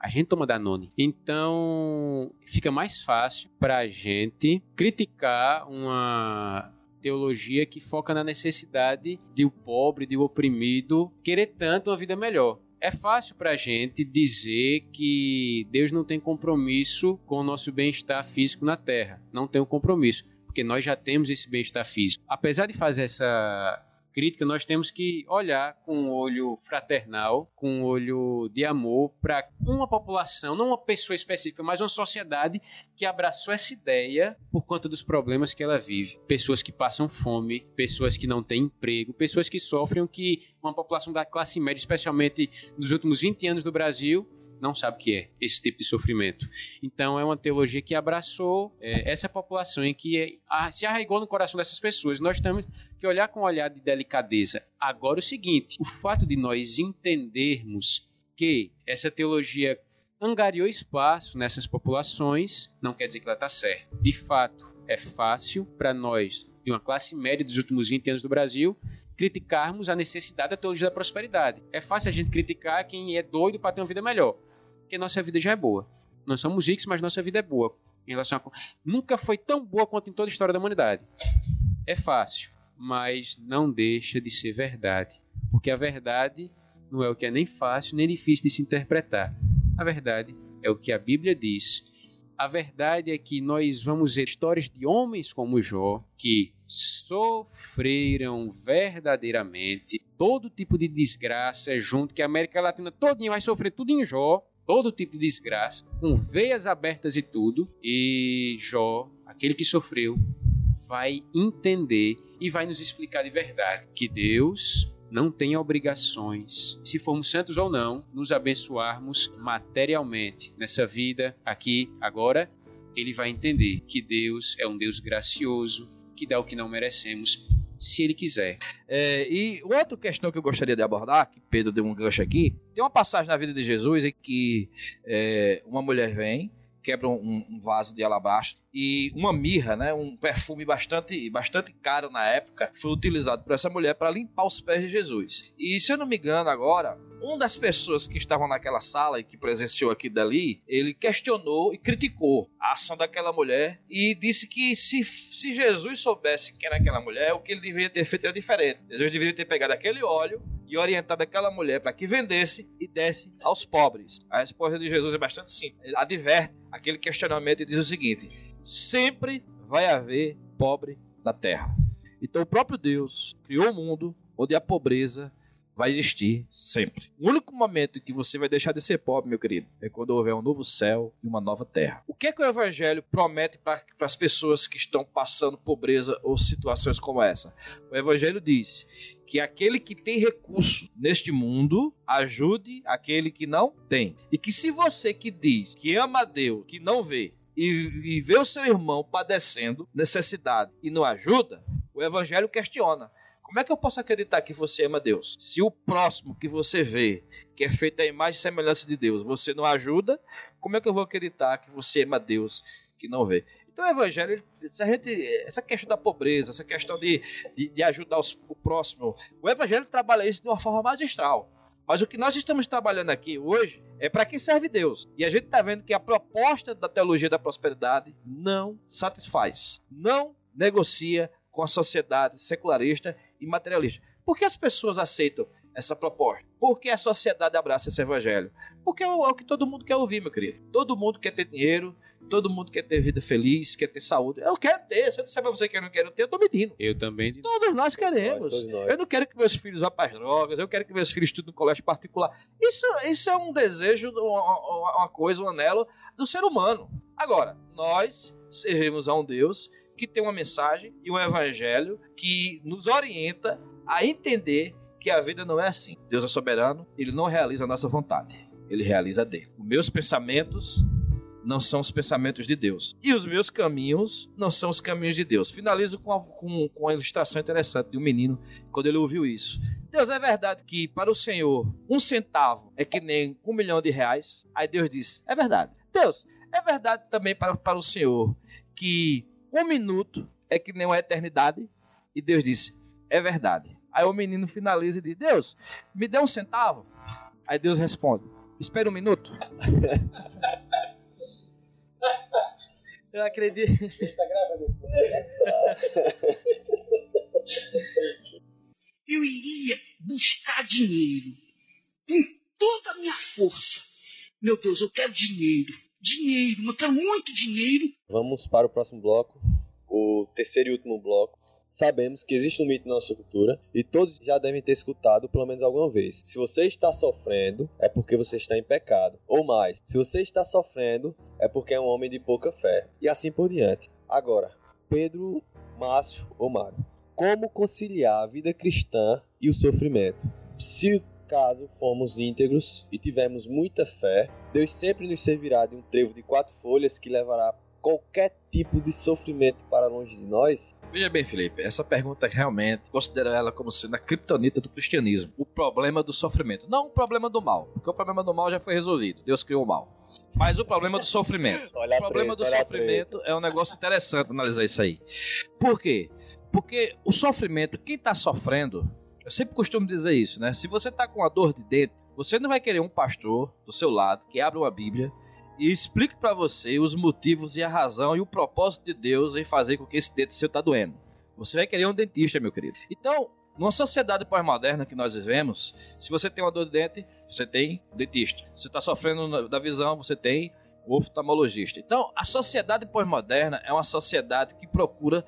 A gente toma Danone. Então, fica mais fácil para a gente criticar uma teologia que foca na necessidade de o pobre, de o oprimido querer tanto uma vida melhor. É fácil para a gente dizer que Deus não tem compromisso com o nosso bem-estar físico na Terra. Não tem um compromisso, porque nós já temos esse bem-estar físico. Apesar de fazer essa crítica, nós temos que olhar com um olho fraternal, com um olho de amor para uma população, não uma pessoa específica, mas uma sociedade que abraçou essa ideia por conta dos problemas que ela vive. Pessoas que passam fome, pessoas que não têm emprego, pessoas que sofrem que uma população da classe média, especialmente nos últimos 20 anos do Brasil, não sabe o que é esse tipo de sofrimento. Então é uma teologia que abraçou é, essa população e que é, se arraigou no coração dessas pessoas. Nós temos que olhar com um olhar de delicadeza. Agora o seguinte, o fato de nós entendermos que essa teologia angariou espaço nessas populações, não quer dizer que ela está certa. De fato, é fácil para nós, de uma classe média dos últimos 20 anos do Brasil, criticarmos a necessidade da teologia da prosperidade. É fácil a gente criticar quem é doido para ter uma vida melhor porque nossa vida já é boa. Nós somos ricos, mas nossa vida é boa. Em relação a... Nunca foi tão boa quanto em toda a história da humanidade. É fácil, mas não deixa de ser verdade. Porque a verdade não é o que é nem fácil nem difícil de se interpretar. A verdade é o que a Bíblia diz. A verdade é que nós vamos ver histórias de homens como Jó que sofreram verdadeiramente todo tipo de desgraça junto que a América Latina todinha vai sofrer tudo em Jó todo tipo de desgraça, com veias abertas e tudo, e Jó, aquele que sofreu, vai entender e vai nos explicar de verdade que Deus não tem obrigações, se formos santos ou não, nos abençoarmos materialmente nessa vida, aqui, agora. Ele vai entender que Deus é um Deus gracioso, que dá o que não merecemos se ele quiser. É, e outra questão que eu gostaria de abordar, que Pedro deu um gancho aqui, tem uma passagem na vida de Jesus em que é, uma mulher vem, quebra um, um, vaso de alabastro e uma mirra, né, um perfume bastante, bastante caro na época, foi utilizado por essa mulher para limpar os pés de Jesus. E se eu não me engano agora, uma das pessoas que estavam naquela sala e que presenciou aqui dali, ele questionou e criticou a ação daquela mulher e disse que se, se Jesus soubesse quem era aquela mulher, o que ele deveria ter feito era diferente. Jesus deveria ter pegado aquele óleo e orientado aquela mulher para que vendesse e desse aos pobres. A resposta de Jesus é bastante simples. Ele adverte aquele questionamento e diz o seguinte: sempre vai haver pobre na terra. Então o próprio Deus criou o um mundo onde a pobreza vai existir sempre. O único momento em que você vai deixar de ser pobre, meu querido, é quando houver um novo céu e uma nova terra. O que é que o Evangelho promete para as pessoas que estão passando pobreza ou situações como essa? O Evangelho diz que aquele que tem recurso neste mundo ajude aquele que não tem. E que se você que diz que ama a Deus, que não vê, e, e vê o seu irmão padecendo necessidade e não ajuda, o Evangelho questiona. Como é que eu posso acreditar que você ama Deus? Se o próximo que você vê, que é feito a imagem e semelhança de Deus, você não ajuda, como é que eu vou acreditar que você ama Deus que não vê? Então o evangelho, gente, essa questão da pobreza, essa questão de, de, de ajudar os, o próximo, o evangelho trabalha isso de uma forma magistral. Mas o que nós estamos trabalhando aqui hoje é para quem serve Deus. E a gente está vendo que a proposta da teologia da prosperidade não satisfaz, não negocia com a sociedade secularista e materialista. Por que as pessoas aceitam essa proposta? Por que a sociedade abraça esse evangelho? Porque é o, é o que todo mundo quer ouvir, meu querido. Todo mundo quer ter dinheiro, todo mundo quer ter vida feliz, quer ter saúde. Eu quero ter. Se eu disser pra você que eu não quero ter, eu tô mentindo. Eu também. Todos nós queremos. Todos nós. Eu não quero que meus filhos vá para as drogas, eu quero que meus filhos estudem no colégio particular. Isso, isso é um desejo, uma, uma coisa, um anelo do ser humano. Agora, nós servimos a um Deus que tem uma mensagem e um evangelho que nos orienta a entender que a vida não é assim. Deus é soberano, ele não realiza a nossa vontade, ele realiza a dele. Os meus pensamentos não são os pensamentos de Deus. E os meus caminhos não são os caminhos de Deus. Finalizo com, a, com, com uma ilustração interessante de um menino quando ele ouviu isso. Deus, é verdade que para o Senhor um centavo é que nem um milhão de reais? Aí Deus disse: É verdade. Deus, é verdade também para, para o Senhor que um minuto é que nem uma eternidade? E Deus disse: É verdade. Aí o menino finaliza e diz: Deus, me dê um centavo. Aí Deus responde: Espera um minuto. Eu acredito. Eu iria buscar dinheiro com toda a minha força. Meu Deus, eu quero dinheiro. Dinheiro, eu quero muito dinheiro. Vamos para o próximo bloco, o terceiro e último bloco. Sabemos que existe um mito na nossa cultura e todos já devem ter escutado pelo menos alguma vez. Se você está sofrendo, é porque você está em pecado. Ou mais, se você está sofrendo, é porque é um homem de pouca fé. E assim por diante. Agora, Pedro, Márcio ou Mário, como conciliar a vida cristã e o sofrimento? Se caso formos íntegros e tivermos muita fé, Deus sempre nos servirá de um trevo de quatro folhas que levará qualquer tipo de sofrimento para longe de nós? Veja bem, Felipe, essa pergunta realmente considero ela como sendo a criptonita do cristianismo. O problema do sofrimento. Não o problema do mal, porque o problema do mal já foi resolvido. Deus criou o mal. Mas o problema do sofrimento. Olha o problema treta, do sofrimento é um negócio interessante analisar isso aí. Por quê? Porque o sofrimento, quem está sofrendo, eu sempre costumo dizer isso, né? Se você está com uma dor de dente, você não vai querer um pastor do seu lado que abra uma Bíblia e explique para você os motivos e a razão e o propósito de Deus em fazer com que esse dente seu tá doendo. Você vai querer um dentista, meu querido. Então, numa sociedade pós-moderna que nós vivemos, se você tem uma dor de dente, você tem um dentista. Se você está sofrendo da visão, você tem oftalmologista. Então, a sociedade pós-moderna é uma sociedade que procura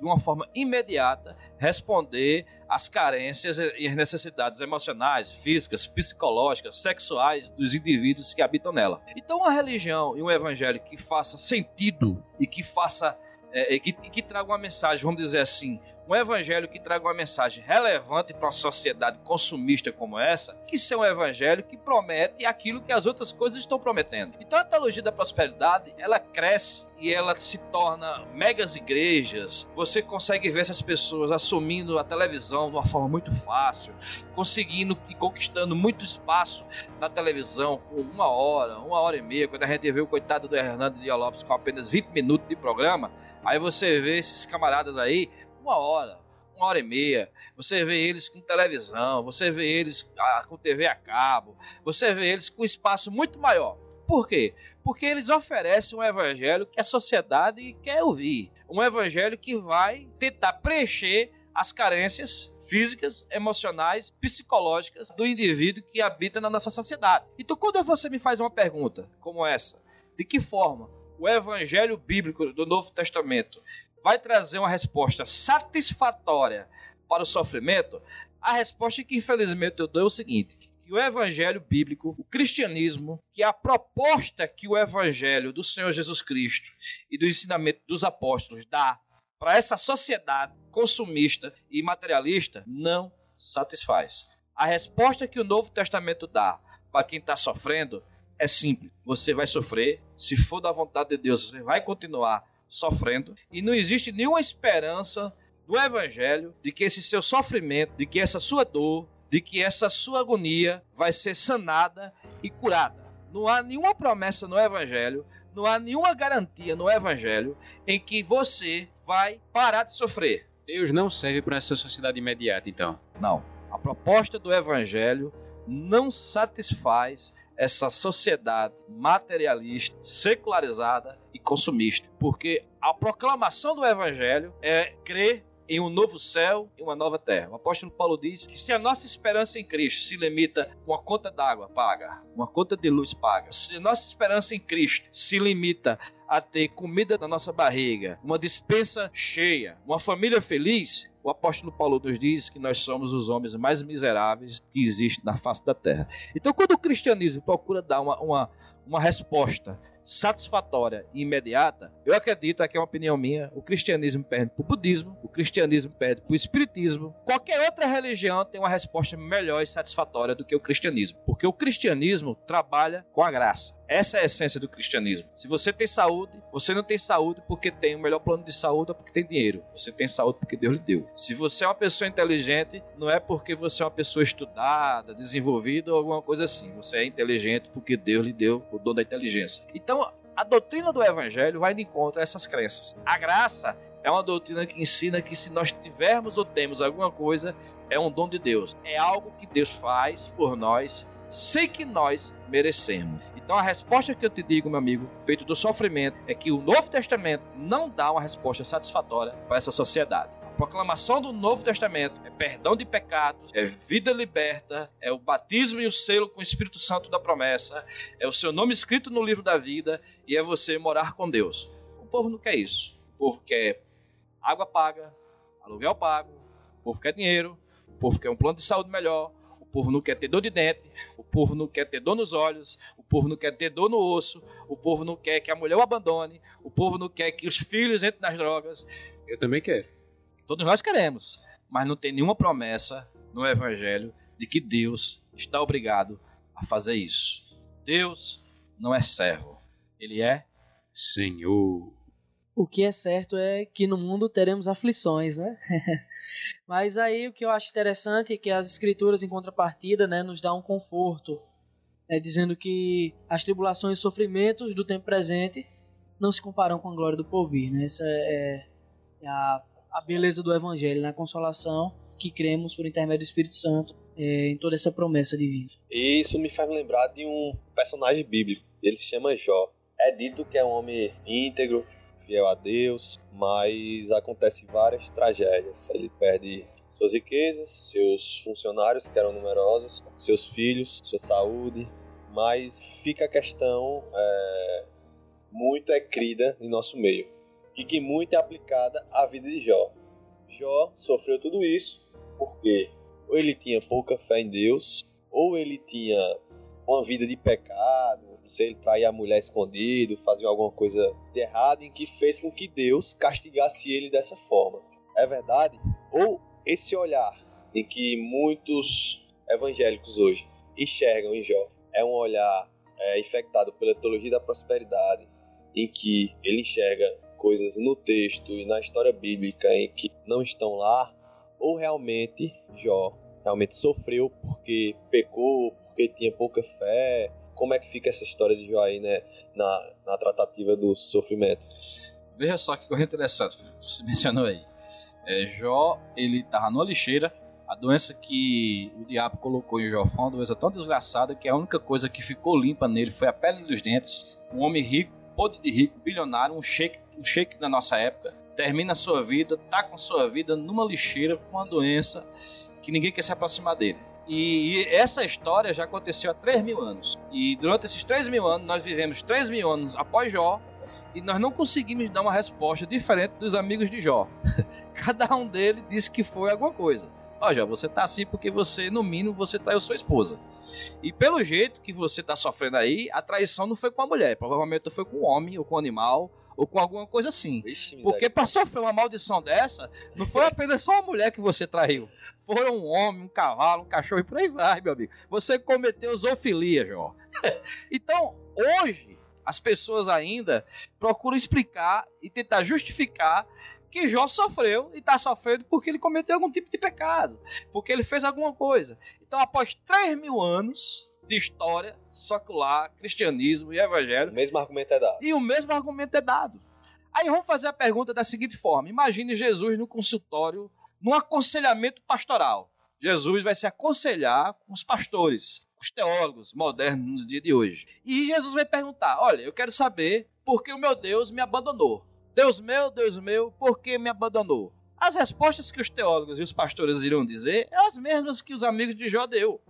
de uma forma imediata responder às carências e às necessidades emocionais, físicas, psicológicas, sexuais dos indivíduos que habitam nela. Então, uma religião e um evangelho que faça sentido e que faça é, que, que traga uma mensagem, vamos dizer assim, um evangelho que traga uma mensagem relevante para uma sociedade consumista como essa, que ser um evangelho que promete aquilo que as outras coisas estão prometendo. Então a teologia da prosperidade, ela cresce e ela se torna megas igrejas. Você consegue ver essas pessoas assumindo a televisão de uma forma muito fácil, conseguindo e conquistando muito espaço na televisão com uma hora, uma hora e meia. Quando a gente vê o coitado do Hernando Dias Lopes com apenas 20 minutos de programa, aí você vê esses camaradas aí uma hora, uma hora e meia. Você vê eles com televisão, você vê eles ah, com TV a cabo, você vê eles com espaço muito maior. Por quê? Porque eles oferecem um evangelho que a sociedade quer ouvir. Um evangelho que vai tentar preencher as carências físicas, emocionais, psicológicas do indivíduo que habita na nossa sociedade. Então, quando você me faz uma pergunta como essa, de que forma o evangelho bíblico do Novo Testamento vai trazer uma resposta satisfatória para o sofrimento, a resposta que infelizmente eu dou é o seguinte: que o evangelho bíblico, o cristianismo, que a proposta que o evangelho do Senhor Jesus Cristo e do ensinamento dos apóstolos dá para essa sociedade consumista e materialista não satisfaz. A resposta que o Novo Testamento dá para quem está sofrendo é simples. Você vai sofrer, se for da vontade de Deus, você vai continuar sofrendo e não existe nenhuma esperança do evangelho de que esse seu sofrimento, de que essa sua dor, de que essa sua agonia vai ser sanada e curada. Não há nenhuma promessa no evangelho, não há nenhuma garantia no evangelho em que você vai parar de sofrer. Deus não serve para essa sociedade imediata, então. Não. A proposta do evangelho não satisfaz essa sociedade materialista, secularizada e consumista. Porque a proclamação do evangelho é crer em um novo céu e uma nova terra. O apóstolo Paulo diz que se a nossa esperança em Cristo se limita uma conta d'água paga, uma conta de luz paga, se a nossa esperança em Cristo se limita a ter comida na nossa barriga, uma dispensa cheia, uma família feliz, o apóstolo Paulo nos diz que nós somos os homens mais miseráveis que existem na face da terra. Então, quando o cristianismo procura dar uma, uma, uma resposta satisfatória e imediata, eu acredito, aqui é uma opinião minha, o cristianismo perde para o budismo, o cristianismo perde para o espiritismo. Qualquer outra religião tem uma resposta melhor e satisfatória do que o cristianismo, porque o cristianismo trabalha com a graça. Essa é a essência do cristianismo. Se você tem saúde, você não tem saúde porque tem o melhor plano de saúde ou porque tem dinheiro. Você tem saúde porque Deus lhe deu. Se você é uma pessoa inteligente, não é porque você é uma pessoa estudada, desenvolvida ou alguma coisa assim. Você é inteligente porque Deus lhe deu o dom da inteligência. Então, a doutrina do evangelho vai de encontro a essas crenças. A graça é uma doutrina que ensina que se nós tivermos ou temos alguma coisa, é um dom de Deus. É algo que Deus faz por nós sem que nós merecemos. Então a resposta que eu te digo, meu amigo, feito do sofrimento, é que o Novo Testamento não dá uma resposta satisfatória para essa sociedade. A proclamação do Novo Testamento é perdão de pecados, é vida liberta, é o batismo e o selo com o Espírito Santo da promessa, é o seu nome escrito no livro da vida e é você morar com Deus. O povo não quer isso. O povo quer água paga, aluguel pago, o povo quer dinheiro, o povo quer um plano de saúde melhor, o povo não quer ter dor de dente, o povo não quer ter dor nos olhos, o povo não quer ter dor no osso, o povo não quer que a mulher o abandone, o povo não quer que os filhos entrem nas drogas. Eu também quero. Todos nós queremos, mas não tem nenhuma promessa no Evangelho de que Deus está obrigado a fazer isso. Deus não é servo, ele é Senhor. O que é certo é que no mundo teremos aflições, né? Mas aí o que eu acho interessante é que as escrituras em contrapartida, né, nos dá um conforto, né, dizendo que as tribulações e sofrimentos do tempo presente não se comparam com a glória do porvir, né? Essa é, é a, a beleza do evangelho, na consolação que cremos por intermédio do Espírito Santo é, em toda essa promessa divina. E isso me faz lembrar de um personagem bíblico. Ele se chama Jó. É dito que é um homem íntegro, fiel a Deus, mas acontece várias tragédias. Ele perde suas riquezas, seus funcionários que eram numerosos, seus filhos, sua saúde, mas fica a questão é, muito é crida em nosso meio e que muito é aplicada à vida de Jó. Jó sofreu tudo isso porque ou ele tinha pouca fé em Deus, ou ele tinha uma vida de pecado, sei, ele traía a mulher escondido, fazia alguma coisa de errado, em que fez com que Deus castigasse ele dessa forma. É verdade? Ou esse olhar em que muitos evangélicos hoje enxergam em Jó é um olhar é, infectado pela teologia da prosperidade, em que ele enxerga coisas no texto e na história bíblica em que não estão lá, ou realmente Jó realmente sofreu porque pecou, porque tinha pouca fé. Como é que fica essa história de Jó aí, né, na, na tratativa do sofrimento? Veja só que coisa interessante, você mencionou aí. É, Jó, ele tava numa lixeira, a doença que o diabo colocou em Jó foi uma doença tão desgraçada que a única coisa que ficou limpa nele foi a pele dos dentes. Um homem rico, podre de rico, bilionário, um shake, um shake da nossa época, termina a sua vida, tá com sua vida numa lixeira com uma doença que ninguém quer se aproximar dele. E, e essa história já aconteceu há 3 mil anos. E durante esses 3 mil anos, nós vivemos 3 mil anos após Jó, e nós não conseguimos dar uma resposta diferente dos amigos de Jó. Cada um deles disse que foi alguma coisa. Ó, Jó, você tá assim porque você, no mínimo, você traiu sua esposa. E pelo jeito que você tá sofrendo aí, a traição não foi com a mulher, provavelmente foi com o homem ou com o animal ou com alguma coisa assim. Porque para sofrer uma maldição dessa, não foi apenas só uma mulher que você traiu. Foi um homem, um cavalo, um cachorro e por aí vai, meu amigo. Você cometeu zoofilia, Jó. então, hoje, as pessoas ainda procuram explicar e tentar justificar que Jó sofreu e está sofrendo porque ele cometeu algum tipo de pecado, porque ele fez alguma coisa. Então, após 3 mil anos de história secular, cristianismo e evangelho, O mesmo argumento é dado. e o mesmo argumento é dado. Aí vamos fazer a pergunta da seguinte forma: imagine Jesus no consultório, num aconselhamento pastoral. Jesus vai se aconselhar com os pastores, com os teólogos modernos no dia de hoje. E Jesus vai perguntar: Olha, eu quero saber por que o meu Deus me abandonou. Deus meu, Deus meu, por que me abandonou? As respostas que os teólogos e os pastores irão dizer é as mesmas que os amigos de Jó deu.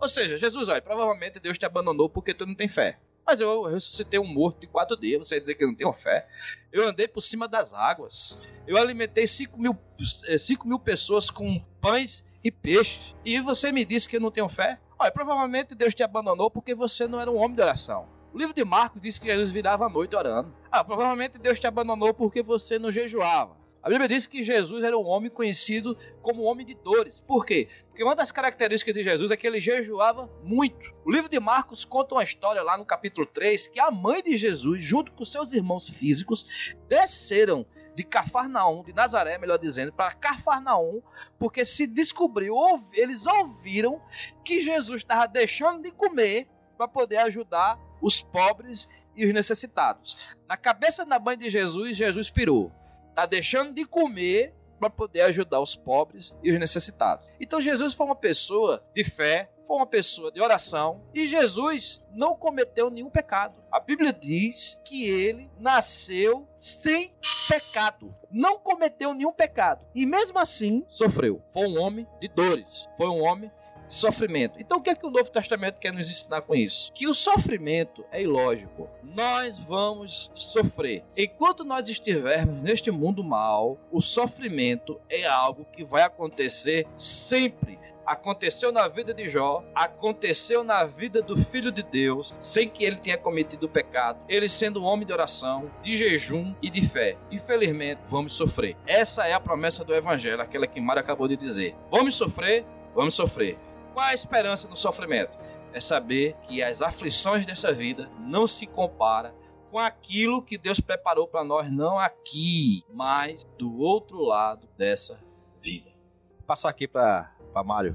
Ou seja, Jesus, olha, provavelmente Deus te abandonou porque tu não tem fé. Mas eu ressuscitei um morto de quatro dias, você vai dizer que eu não tenho fé. Eu andei por cima das águas. Eu alimentei 5 mil, eh, cinco mil pessoas com pães e peixes. E você me disse que eu não tenho fé? Olha, provavelmente Deus te abandonou porque você não era um homem de oração. O livro de Marcos diz que Jesus virava à noite orando. Ah, provavelmente Deus te abandonou porque você não jejuava. A Bíblia diz que Jesus era um homem conhecido como homem de dores. Por quê? Porque uma das características de Jesus é que ele jejuava muito. O livro de Marcos conta uma história lá no capítulo 3 que a mãe de Jesus, junto com seus irmãos físicos, desceram de Cafarnaum, de Nazaré, melhor dizendo, para Cafarnaum, porque se descobriu, eles ouviram que Jesus estava deixando de comer para poder ajudar os pobres e os necessitados. Na cabeça da mãe de Jesus, Jesus pirou está deixando de comer para poder ajudar os pobres e os necessitados. Então Jesus foi uma pessoa de fé, foi uma pessoa de oração e Jesus não cometeu nenhum pecado. A Bíblia diz que ele nasceu sem pecado, não cometeu nenhum pecado e mesmo assim sofreu. Foi um homem de dores, foi um homem sofrimento. Então o que é que o Novo Testamento quer nos ensinar com isso? Que o sofrimento é ilógico. Nós vamos sofrer. Enquanto nós estivermos neste mundo mal, o sofrimento é algo que vai acontecer sempre aconteceu na vida de Jó, aconteceu na vida do filho de Deus, sem que ele tenha cometido pecado, ele sendo um homem de oração, de jejum e de fé. Infelizmente, vamos sofrer. Essa é a promessa do evangelho, aquela que Mara acabou de dizer. Vamos sofrer, vamos sofrer. Qual a esperança no sofrimento? É saber que as aflições dessa vida não se compara com aquilo que Deus preparou para nós, não aqui, mas do outro lado dessa vida. Vou passar aqui para Mário.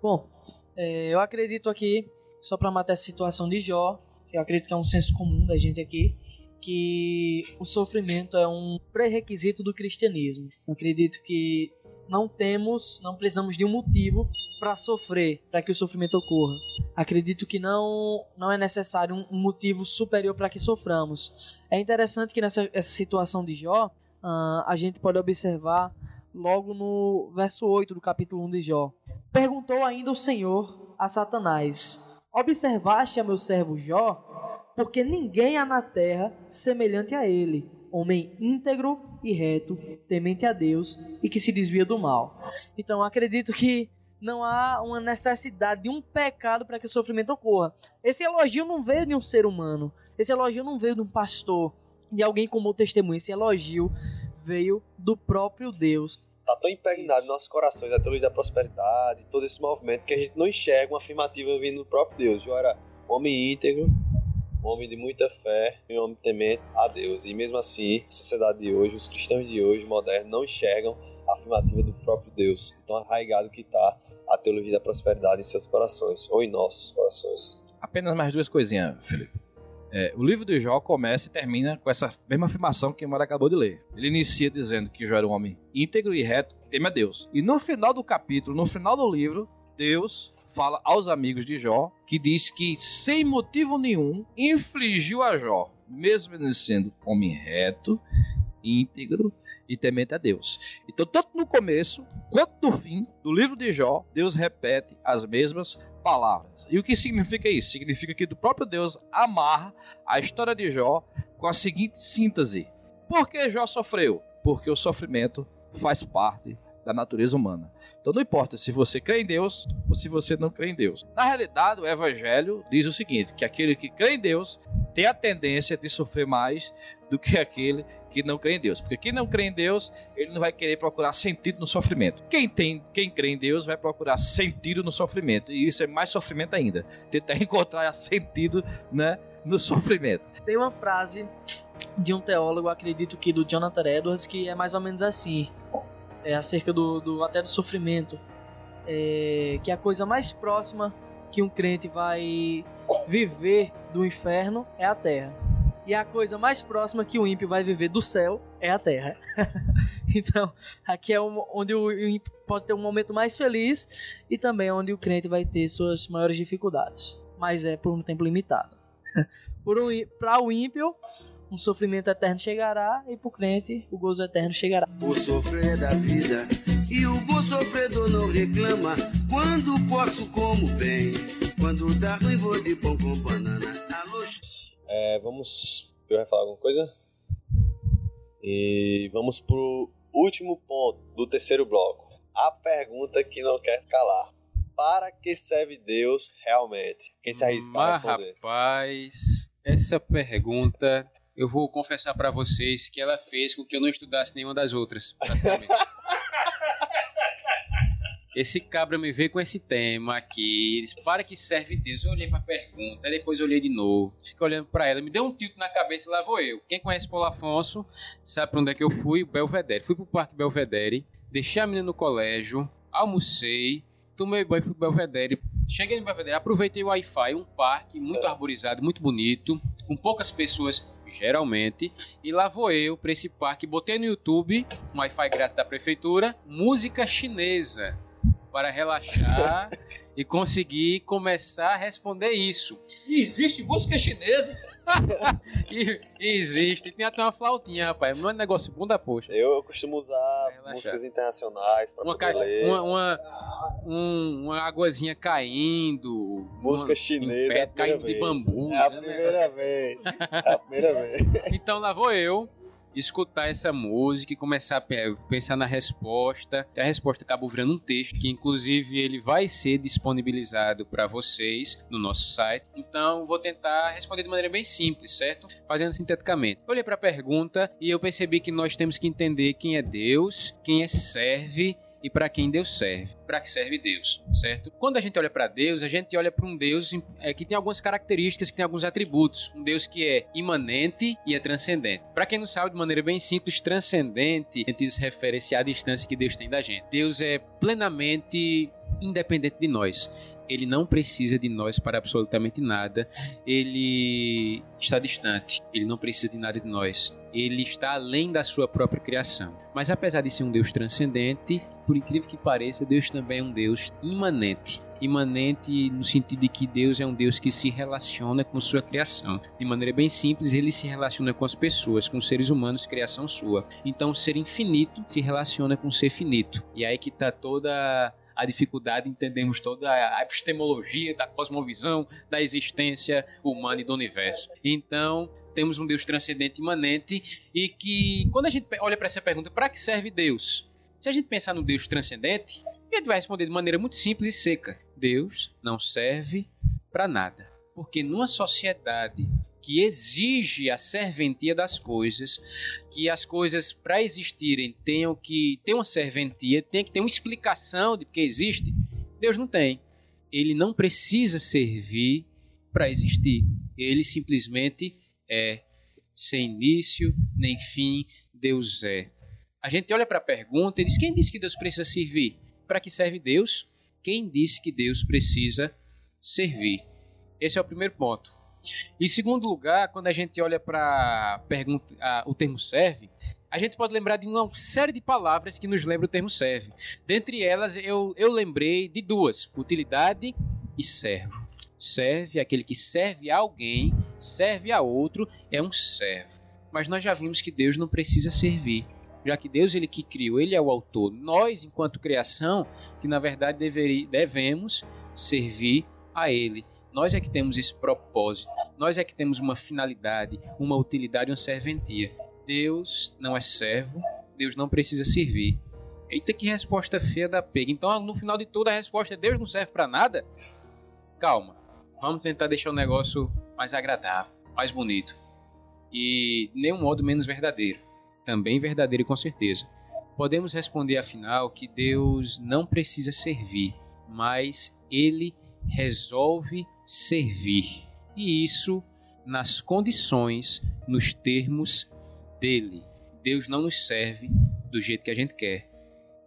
Bom, é, eu acredito aqui, só para matar essa situação de Jó, que eu acredito que é um senso comum da gente aqui, que o sofrimento é um pré-requisito do cristianismo. Eu acredito que não temos, não precisamos de um motivo para sofrer, para que o sofrimento ocorra. Acredito que não não é necessário um, motivo superior para que soframos. É interessante que nessa essa situação de Jó, uh, a gente pode observar logo no verso 8 do capítulo 1 de Jó. Perguntou ainda o Senhor a Satanás: Observaste a meu servo Jó? Porque ninguém há na terra semelhante a ele, homem íntegro e reto, temente a Deus e que se desvia do mal. Então acredito que não há uma necessidade de um pecado para que o sofrimento ocorra. Esse elogio não veio de um ser humano. Esse elogio não veio de um pastor, de alguém como testemunho. Esse elogio veio do próprio Deus. Está tão impregnado em nossos corações a teologia da prosperidade, todo esse movimento, que a gente não enxerga uma afirmativa vindo do próprio Deus. Jó era homem íntegro, homem de muita fé e um homem temente a Deus. E mesmo assim, a sociedade de hoje, os cristãos de hoje, modernos, não enxergam a afirmativa do próprio Deus. Tão arraigado que está a teologia da prosperidade em seus corações, ou em nossos corações. Apenas mais duas coisinhas, Felipe. É, o livro de Jó começa e termina com essa mesma afirmação que o Mara acabou de ler. Ele inicia dizendo que Jó era um homem íntegro e reto, que teme a Deus. E no final do capítulo, no final do livro, Deus fala aos amigos de Jó que diz que, sem motivo nenhum, infligiu a Jó, mesmo ele sendo homem reto, íntegro e temente a Deus. Então, tanto no começo quanto no fim do livro de Jó, Deus repete as mesmas palavras. E o que significa isso? Significa que do próprio Deus amarra a história de Jó com a seguinte síntese: Por que Jó sofreu? Porque o sofrimento faz parte da natureza humana. Então não importa se você crê em Deus ou se você não crê em Deus. Na realidade, o evangelho diz o seguinte, que aquele que crê em Deus tem a tendência de sofrer mais do que aquele que não crê em Deus. Porque quem não crê em Deus, ele não vai querer procurar sentido no sofrimento. Quem tem, quem crê em Deus vai procurar sentido no sofrimento. E isso é mais sofrimento ainda. Tentar encontrar sentido, né, no sofrimento. Tem uma frase de um teólogo, acredito que do Jonathan Edwards, que é mais ou menos assim, é acerca do, do até do sofrimento, é, que a coisa mais próxima que um crente vai viver do inferno é a terra. E a coisa mais próxima que o ímpio vai viver do céu é a terra. então, aqui é onde o ímpio pode ter um momento mais feliz e também onde o crente vai ter suas maiores dificuldades. Mas é por um tempo limitado. Para um, o ímpio, um sofrimento eterno chegará e pro crente o gozo eterno chegará. O sofrer da vida e o bom sofredor não reclama quando posso como bem, quando tá ruim vou de pão com banana. Alô, É, vamos. Eu vai falar alguma coisa? E vamos pro último ponto do terceiro bloco. A pergunta que não quer calar. Para que serve Deus realmente? Quem se arrisca a Mas, responder? rapaz, essa pergunta eu vou confessar pra vocês que ela fez com que eu não estudasse nenhuma das outras. Esse cabra me veio com esse tema aqui. Disse, para que serve Deus? Eu olhei pra pergunta, depois olhei de novo. Fiquei olhando pra ela, me deu um tilt na cabeça e lá vou eu. Quem conhece Paulo Afonso sabe pra onde é que eu fui? Belvedere. Fui pro Parque Belvedere, deixei a menina no colégio, almocei, tomei banho, fui pro Belvedere. Cheguei no Belvedere, aproveitei o Wi-Fi, um parque muito arborizado, muito bonito, com poucas pessoas, geralmente. E lá vou eu pra esse parque, botei no YouTube, um Wi-Fi grátis da prefeitura, música chinesa, para relaxar e conseguir começar a responder isso. E existe música chinesa? E, e existe, tem até uma flautinha, rapaz, não é negócio bom da poxa. Eu costumo usar relaxar. músicas internacionais para Uma, poder ca... ler. uma, uma, um- uma águazinha caindo. Música uma- chinesa é a pé, primeira caindo de vez. bambu. É a né? primeira vez. É a primeira vez. Então lá vou eu escutar essa música e começar a pe- pensar na resposta. A resposta acabou virando um texto que inclusive ele vai ser disponibilizado para vocês no nosso site. Então vou tentar responder de maneira bem simples, certo? Fazendo sinteticamente. Olhei para a pergunta e eu percebi que nós temos que entender quem é Deus, quem é serve e para quem Deus serve. Para que serve Deus, certo? Quando a gente olha para Deus, a gente olha para um Deus é, que tem algumas características, que tem alguns atributos. Um Deus que é imanente e é transcendente. Para quem não sabe, de maneira bem simples, transcendente, a gente se refere à distância que Deus tem da gente. Deus é plenamente independente de nós. Ele não precisa de nós para absolutamente nada. Ele está distante. Ele não precisa de nada de nós. Ele está além da sua própria criação. Mas apesar de ser um Deus transcendente, por incrível que pareça, Deus também é um Deus imanente. Imanente no sentido de que Deus é um Deus que se relaciona com sua criação. De maneira bem simples, ele se relaciona com as pessoas, com os seres humanos, criação sua. Então, o ser infinito se relaciona com o ser finito. E aí que está toda a dificuldade, entendemos toda a epistemologia da cosmovisão, da existência humana e do universo. Então, temos um Deus transcendente imanente e que, quando a gente olha para essa pergunta, para que serve Deus? Se a gente pensar no Deus transcendente, a gente vai responder de maneira muito simples e seca: Deus não serve para nada. Porque numa sociedade que exige a serventia das coisas, que as coisas para existirem tenham que ter uma serventia, tem que ter uma explicação de que existe, Deus não tem. Ele não precisa servir para existir. Ele simplesmente é sem início nem fim, Deus é. A gente olha para a pergunta e diz: quem disse que Deus precisa servir? Para que serve Deus? Quem disse que Deus precisa servir? Esse é o primeiro ponto. Em segundo lugar, quando a gente olha para o termo serve, a gente pode lembrar de uma série de palavras que nos lembram o termo serve. Dentre elas, eu, eu lembrei de duas: utilidade e servo. Serve, aquele que serve a alguém, serve a outro, é um servo. Mas nós já vimos que Deus não precisa servir já que Deus ele que criou, ele é o autor. Nós, enquanto criação, que na verdade deveri, devemos servir a ele. Nós é que temos esse propósito. Nós é que temos uma finalidade, uma utilidade, uma serventia. Deus não é servo, Deus não precisa servir. Eita, que resposta feia da pega. Então, no final de tudo, a resposta é Deus não serve para nada? Calma. Vamos tentar deixar o negócio mais agradável, mais bonito. E de nenhum modo menos verdadeiro também verdadeiro com certeza. Podemos responder afinal que Deus não precisa servir, mas ele resolve servir. E isso nas condições, nos termos dele. Deus não nos serve do jeito que a gente quer.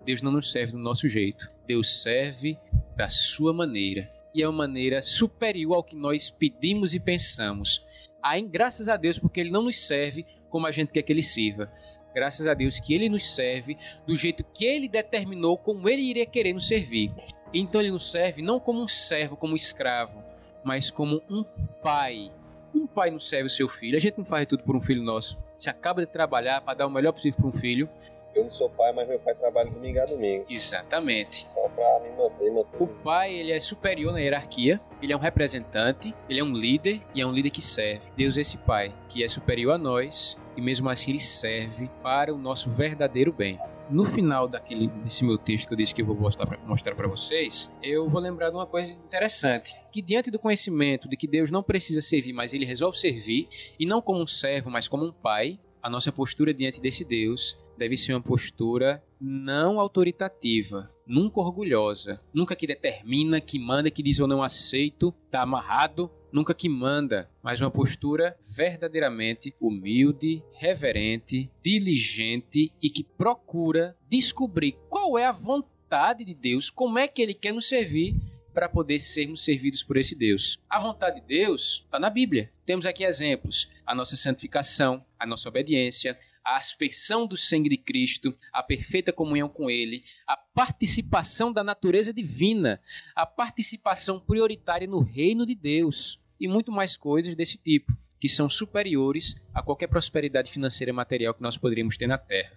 Deus não nos serve do nosso jeito. Deus serve da sua maneira. E é uma maneira superior ao que nós pedimos e pensamos. Aí, graças a Deus, porque ele não nos serve como a gente quer que ele sirva. Graças a Deus que ele nos serve do jeito que ele determinou como ele iria querer nos servir. Então ele nos serve não como um servo, como um escravo, mas como um pai Um pai não serve o seu filho, a gente não faz tudo por um filho nosso. Você acaba de trabalhar para dar o melhor possível para um filho. Eu não sou pai, mas meu pai trabalha domingo a domingo. Exatamente. Só pra me manter, manter. O pai, ele é superior na hierarquia, ele é um representante, ele é um líder e é um líder que serve. Deus é esse pai, que é superior a nós e mesmo assim ele serve para o nosso verdadeiro bem. No final daquele, desse meu texto que eu disse que eu vou mostrar para vocês, eu vou lembrar de uma coisa interessante. Que diante do conhecimento de que Deus não precisa servir, mas ele resolve servir, e não como um servo, mas como um pai, a nossa postura diante desse Deus deve ser uma postura não autoritativa, nunca orgulhosa, nunca que determina, que manda, que diz eu não aceito, tá amarrado, nunca que manda, mas uma postura verdadeiramente humilde, reverente, diligente e que procura descobrir qual é a vontade de Deus, como é que ele quer nos servir para poder sermos servidos por esse Deus. A vontade de Deus está na Bíblia. Temos aqui exemplos: a nossa santificação, a nossa obediência, a aspersão do sangue de Cristo, a perfeita comunhão com Ele, a participação da natureza divina, a participação prioritária no reino de Deus e muito mais coisas desse tipo, que são superiores a qualquer prosperidade financeira e material que nós poderíamos ter na terra.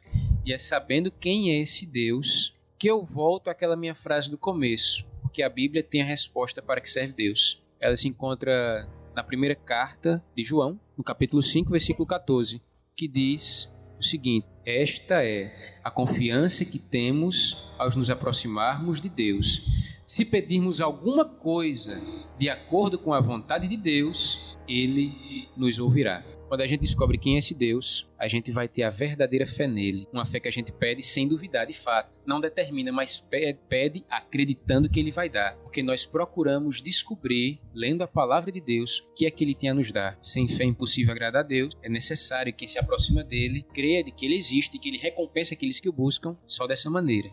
E é sabendo quem é esse Deus que eu volto àquela minha frase do começo, porque a Bíblia tem a resposta para que serve Deus. Ela se encontra na primeira carta de João, no capítulo 5, versículo 14, que diz o seguinte: Esta é a confiança que temos ao nos aproximarmos de Deus. Se pedirmos alguma coisa de acordo com a vontade de Deus, ele nos ouvirá. Quando a gente descobre quem é esse Deus, a gente vai ter a verdadeira fé nele. Uma fé que a gente pede sem duvidar de fato. Não determina, mas pe- pede acreditando que ele vai dar. Porque nós procuramos descobrir, lendo a palavra de Deus, o que é que ele tem a nos dar. Sem fé é impossível agradar a Deus. É necessário que quem se aproxima dele creia de que ele existe e que ele recompensa aqueles que o buscam só dessa maneira.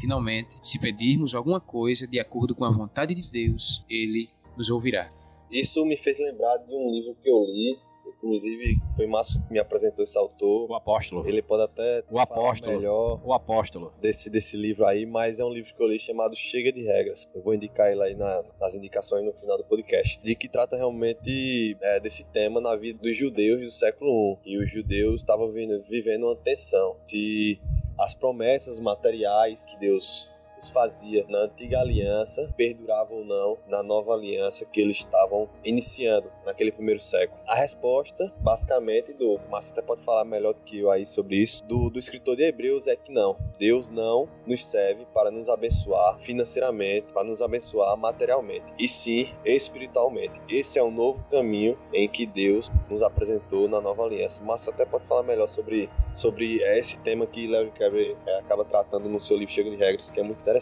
Finalmente, se pedirmos alguma coisa de acordo com a vontade de Deus, ele nos ouvirá. Isso me fez lembrar de um livro que eu li, inclusive foi Márcio que me apresentou esse autor. O apóstolo. Ele pode até O apóstolo. melhor O apóstolo. desse, desse livro aí, mas é um livro que eu li chamado Chega de Regras. Eu vou indicar ele aí na- nas indicações no final do podcast. De que trata realmente é, desse tema na vida dos judeus do século I. E os judeus estavam vivendo, uma tensão. Se as promessas materiais que Deus os fazia na antiga aliança perduravam ou não na nova aliança que eles estavam iniciando naquele primeiro século. A resposta, basicamente, do Márcio até pode falar melhor do que eu aí sobre isso, do, do escritor de Hebreus é que não. Deus não nos serve para nos abençoar financeiramente, para nos abençoar materialmente, e sim espiritualmente. Esse é o novo caminho em que Deus nos apresentou na nova aliança. Márcio até pode falar melhor sobre, sobre esse tema que Larry Carey eh, acaba tratando no seu livro Chega de Regras, que é muito interessante.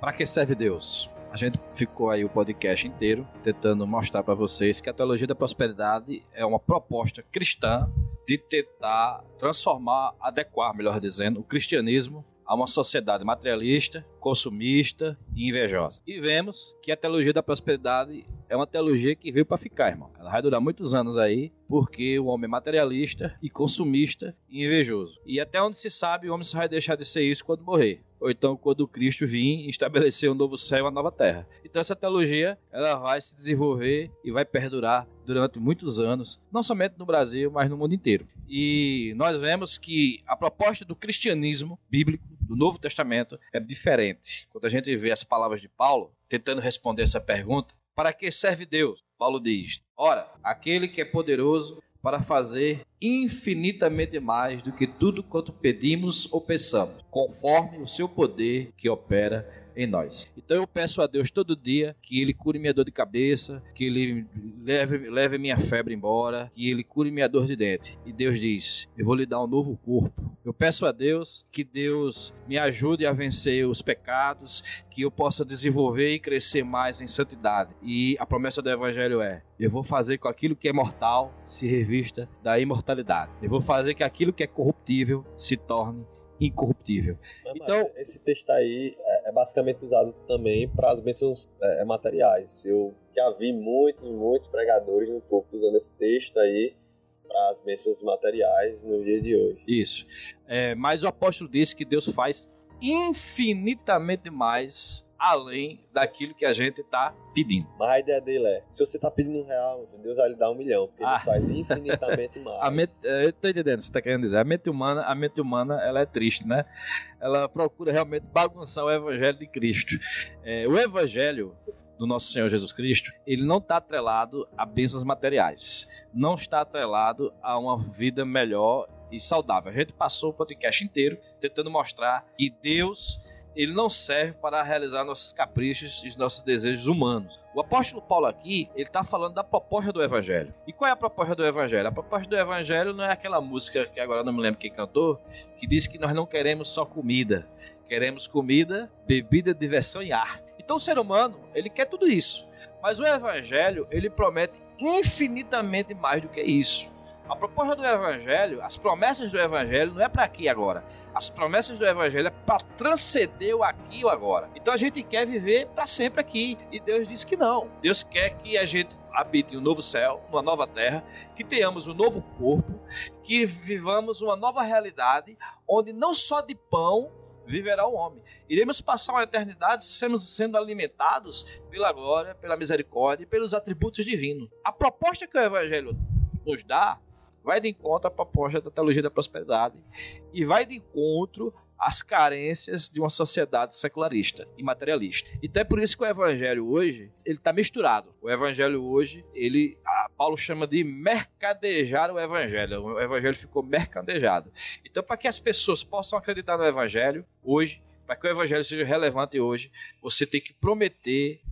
Para que serve Deus? A gente ficou aí o podcast inteiro tentando mostrar para vocês que a teologia da prosperidade é uma proposta cristã de tentar transformar, adequar, melhor dizendo, o cristianismo a uma sociedade materialista, consumista e invejosa. E vemos que a teologia da prosperidade é uma teologia que veio para ficar, irmão. Ela vai durar muitos anos aí, porque o homem é materialista e consumista e invejoso. E até onde se sabe, o homem só vai deixar de ser isso quando morrer. Ou então quando Cristo vir e estabelecer um novo céu e uma nova terra. Então essa teologia, ela vai se desenvolver e vai perdurar durante muitos anos, não somente no Brasil, mas no mundo inteiro. E nós vemos que a proposta do cristianismo bíblico, do Novo Testamento, é diferente. Quando a gente vê as palavras de Paulo, tentando responder essa pergunta, para que serve Deus? Paulo diz: Ora, aquele que é poderoso para fazer infinitamente mais do que tudo quanto pedimos ou pensamos, conforme o seu poder que opera em nós. Então eu peço a Deus todo dia que Ele cure minha dor de cabeça, que Ele leve, leve minha febre embora, que Ele cure minha dor de dente. E Deus diz: Eu vou lhe dar um novo corpo. Eu peço a Deus que Deus me ajude a vencer os pecados, que eu possa desenvolver e crescer mais em santidade. E a promessa do Evangelho é: Eu vou fazer com aquilo que é mortal se revista da imortalidade. Eu vou fazer que aquilo que é corruptível se torne incorruptível. Mas, Então- esse texto aí é, é basicamente usado também para as bênçãos é, materiais. Eu já vi muitos, muitos pregadores no púlpito usando esse texto aí para as bênçãos materiais no dia de hoje. Isso. É, mas o apóstolo disse que Deus faz infinitamente mais além daquilo que a gente está pedindo. Mas a ideia dele é: se você tá pedindo um real, Deus vai lhe dar um milhão, porque Ah. ele faz infinitamente mais. A mente, eu tô entendendo o que você tá querendo dizer. A mente humana, a mente humana, ela é triste, né? Ela procura realmente bagunçar o evangelho de Cristo. É, o evangelho do nosso Senhor Jesus Cristo, ele não está atrelado a bênçãos materiais. Não está atrelado a uma vida melhor e saudável. A gente passou o podcast inteiro tentando mostrar que Deus ele não serve para realizar nossos caprichos e os nossos desejos humanos. O apóstolo Paulo aqui, ele está falando da proposta do evangelho. E qual é a proposta do evangelho? A proposta do evangelho não é aquela música que agora não me lembro quem cantou, que diz que nós não queremos só comida, queremos comida, bebida, diversão e arte. Então o ser humano, ele quer tudo isso. Mas o evangelho, ele promete infinitamente mais do que isso. A proposta do evangelho, as promessas do evangelho não é para aqui agora. As promessas do evangelho é para transcender o aqui o agora. Então a gente quer viver para sempre aqui e Deus diz que não. Deus quer que a gente habite um novo céu, uma nova terra, que tenhamos um novo corpo, que vivamos uma nova realidade onde não só de pão viverá o homem. Iremos passar uma eternidade sendo alimentados pela glória, pela misericórdia e pelos atributos divinos. A proposta que o evangelho nos dá vai de encontro à proposta da teologia da prosperidade e vai de encontro às carências de uma sociedade secularista e materialista. Então é por isso que o evangelho hoje, ele está misturado. O evangelho hoje, ele Paulo chama de mercadejar o evangelho. O evangelho ficou mercadejado. Então para que as pessoas possam acreditar no evangelho hoje, para que o evangelho seja relevante hoje, você tem que prometer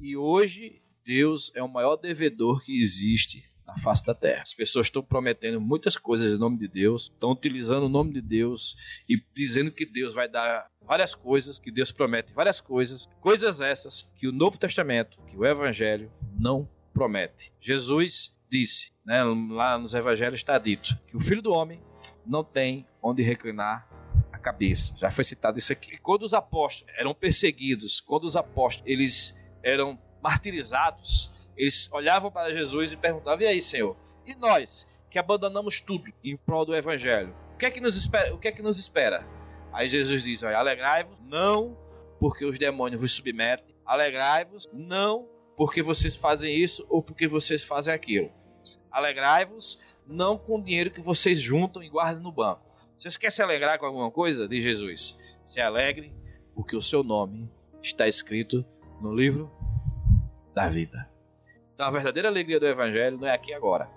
e hoje Deus é o maior devedor que existe na face da terra. As pessoas estão prometendo muitas coisas em nome de Deus, estão utilizando o nome de Deus e dizendo que Deus vai dar várias coisas, que Deus promete várias coisas, coisas essas que o Novo Testamento, que o Evangelho não promete. Jesus disse, né, lá nos Evangelhos está dito que o Filho do Homem não tem onde reclinar a cabeça. Já foi citado isso aqui. Quando os apóstolos eram perseguidos, quando os apóstolos eles eram martirizados, eles olhavam para Jesus e perguntavam: E aí, Senhor? E nós, que abandonamos tudo em prol do Evangelho, o que é que nos espera? O que é que nos espera? Aí Jesus diz: alegrai-vos, não porque os demônios vos submetem, alegrai-vos, não porque vocês fazem isso ou porque vocês fazem aquilo. Alegrai-vos, não com o dinheiro que vocês juntam e guardam no banco. Vocês querem se alegrar com alguma coisa? Diz Jesus: Se alegre, porque o seu nome está escrito no livro da vida. Então a verdadeira alegria do Evangelho não é aqui agora.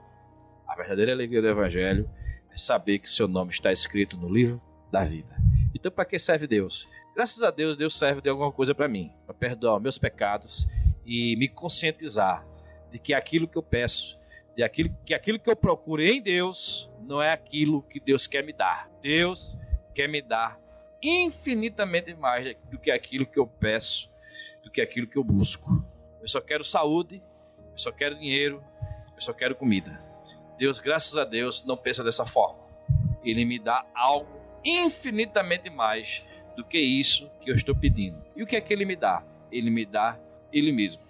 A verdadeira alegria do Evangelho é saber que seu nome está escrito no livro da vida. Então para que serve Deus? Graças a Deus, Deus serve de alguma coisa para mim, para perdoar meus pecados e me conscientizar de que aquilo que eu peço, de aquilo, que aquilo que eu procuro em Deus, não é aquilo que Deus quer me dar. Deus quer me dar infinitamente mais do que aquilo que eu peço, do que aquilo que eu busco. Eu só quero saúde, eu só quero dinheiro, eu só quero comida. Deus, graças a Deus, não pensa dessa forma. Ele me dá algo infinitamente mais do que isso que eu estou pedindo. E o que é que ele me dá? Ele me dá ele mesmo.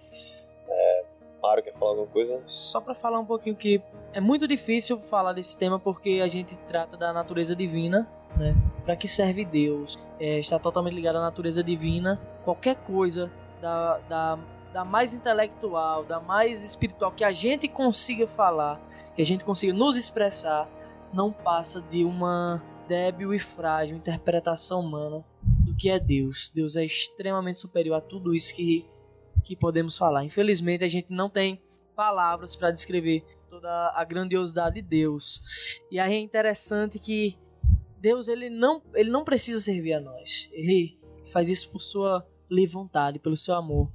Mário, quer falar alguma coisa? Só pra falar um pouquinho que é muito difícil falar desse tema porque a gente trata da natureza divina, né? Para que serve Deus? É, está totalmente ligado à natureza divina. Qualquer coisa da, da, da mais intelectual, da mais espiritual que a gente consiga falar, que a gente consiga nos expressar, não passa de uma débil e frágil interpretação humana do que é Deus. Deus é extremamente superior a tudo isso que que podemos falar. Infelizmente, a gente não tem palavras para descrever toda a grandiosidade de Deus. E aí é interessante que Deus ele não, ele não precisa servir a nós. Ele faz isso por sua livre vontade, pelo seu amor.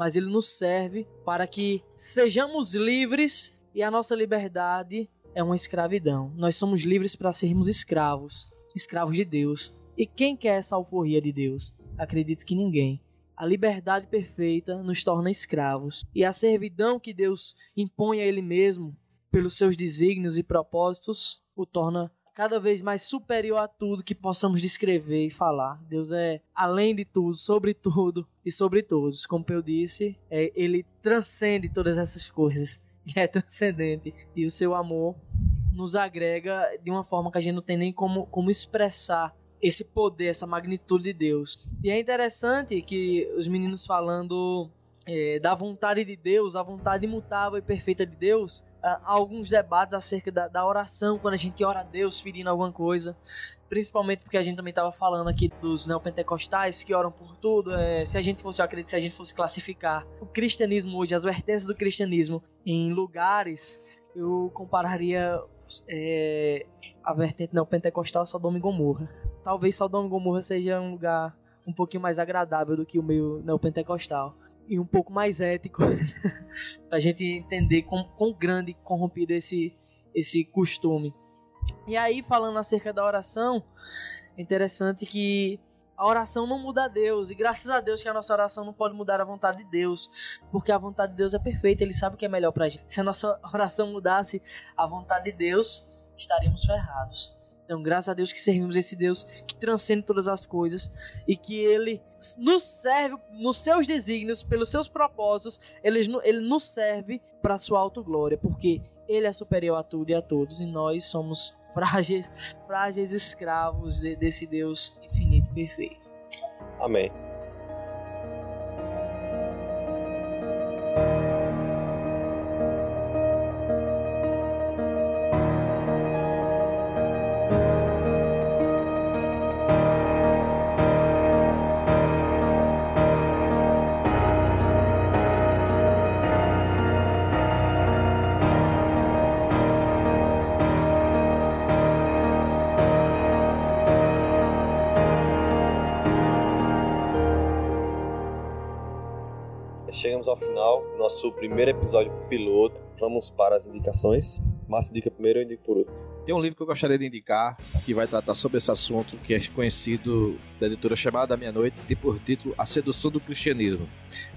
Mas ele nos serve para que sejamos livres e a nossa liberdade é uma escravidão. Nós somos livres para sermos escravos, escravos de Deus. E quem quer essa alforria de Deus? Acredito que ninguém. A liberdade perfeita nos torna escravos, e a servidão que Deus impõe a Ele mesmo, pelos seus desígnios e propósitos, o torna cada vez mais superior a tudo que possamos descrever e falar. Deus é além de tudo, sobre tudo e sobre todos. Como eu disse, é, Ele transcende todas essas coisas, e é transcendente, e o seu amor nos agrega de uma forma que a gente não tem nem como, como expressar esse poder, essa magnitude de Deus. E é interessante que os meninos falando é, da vontade de Deus, a vontade imutável e perfeita de Deus, há alguns debates acerca da, da oração, quando a gente ora a Deus pedindo alguma coisa, principalmente porque a gente também estava falando aqui dos neopentecostais que oram por tudo. É, se a gente fosse, eu acredito, se a gente fosse classificar o cristianismo hoje, as vertentes do cristianismo em lugares, eu compararia é, a vertente neopentecostal a Sodoma e Gomorra. Talvez Sodoma e Gomorra seja um lugar um pouquinho mais agradável do que o meio neopentecostal e um pouco mais ético pra gente entender quão grande corrompido esse esse costume. E aí falando acerca da oração, é interessante que a oração não muda a Deus, e graças a Deus que a nossa oração não pode mudar a vontade de Deus, porque a vontade de Deus é perfeita, ele sabe o que é melhor pra gente. Se a nossa oração mudasse a vontade de Deus, estaríamos ferrados. Então, graças a Deus que servimos esse Deus que transcende todas as coisas e que ele nos serve nos seus desígnios, pelos seus propósitos, ele, ele nos serve para sua autoglória, porque ele é superior a tudo e a todos e nós somos frágeis, frágeis escravos de, desse Deus infinito e perfeito. Amém. Nosso primeiro episódio piloto. Vamos para as indicações. Márcio indica primeiro, eu indico por último. Tem um livro que eu gostaria de indicar que vai tratar sobre esse assunto, que é conhecido da editora chamada Meia-Noite, tem por título A Sedução do Cristianismo.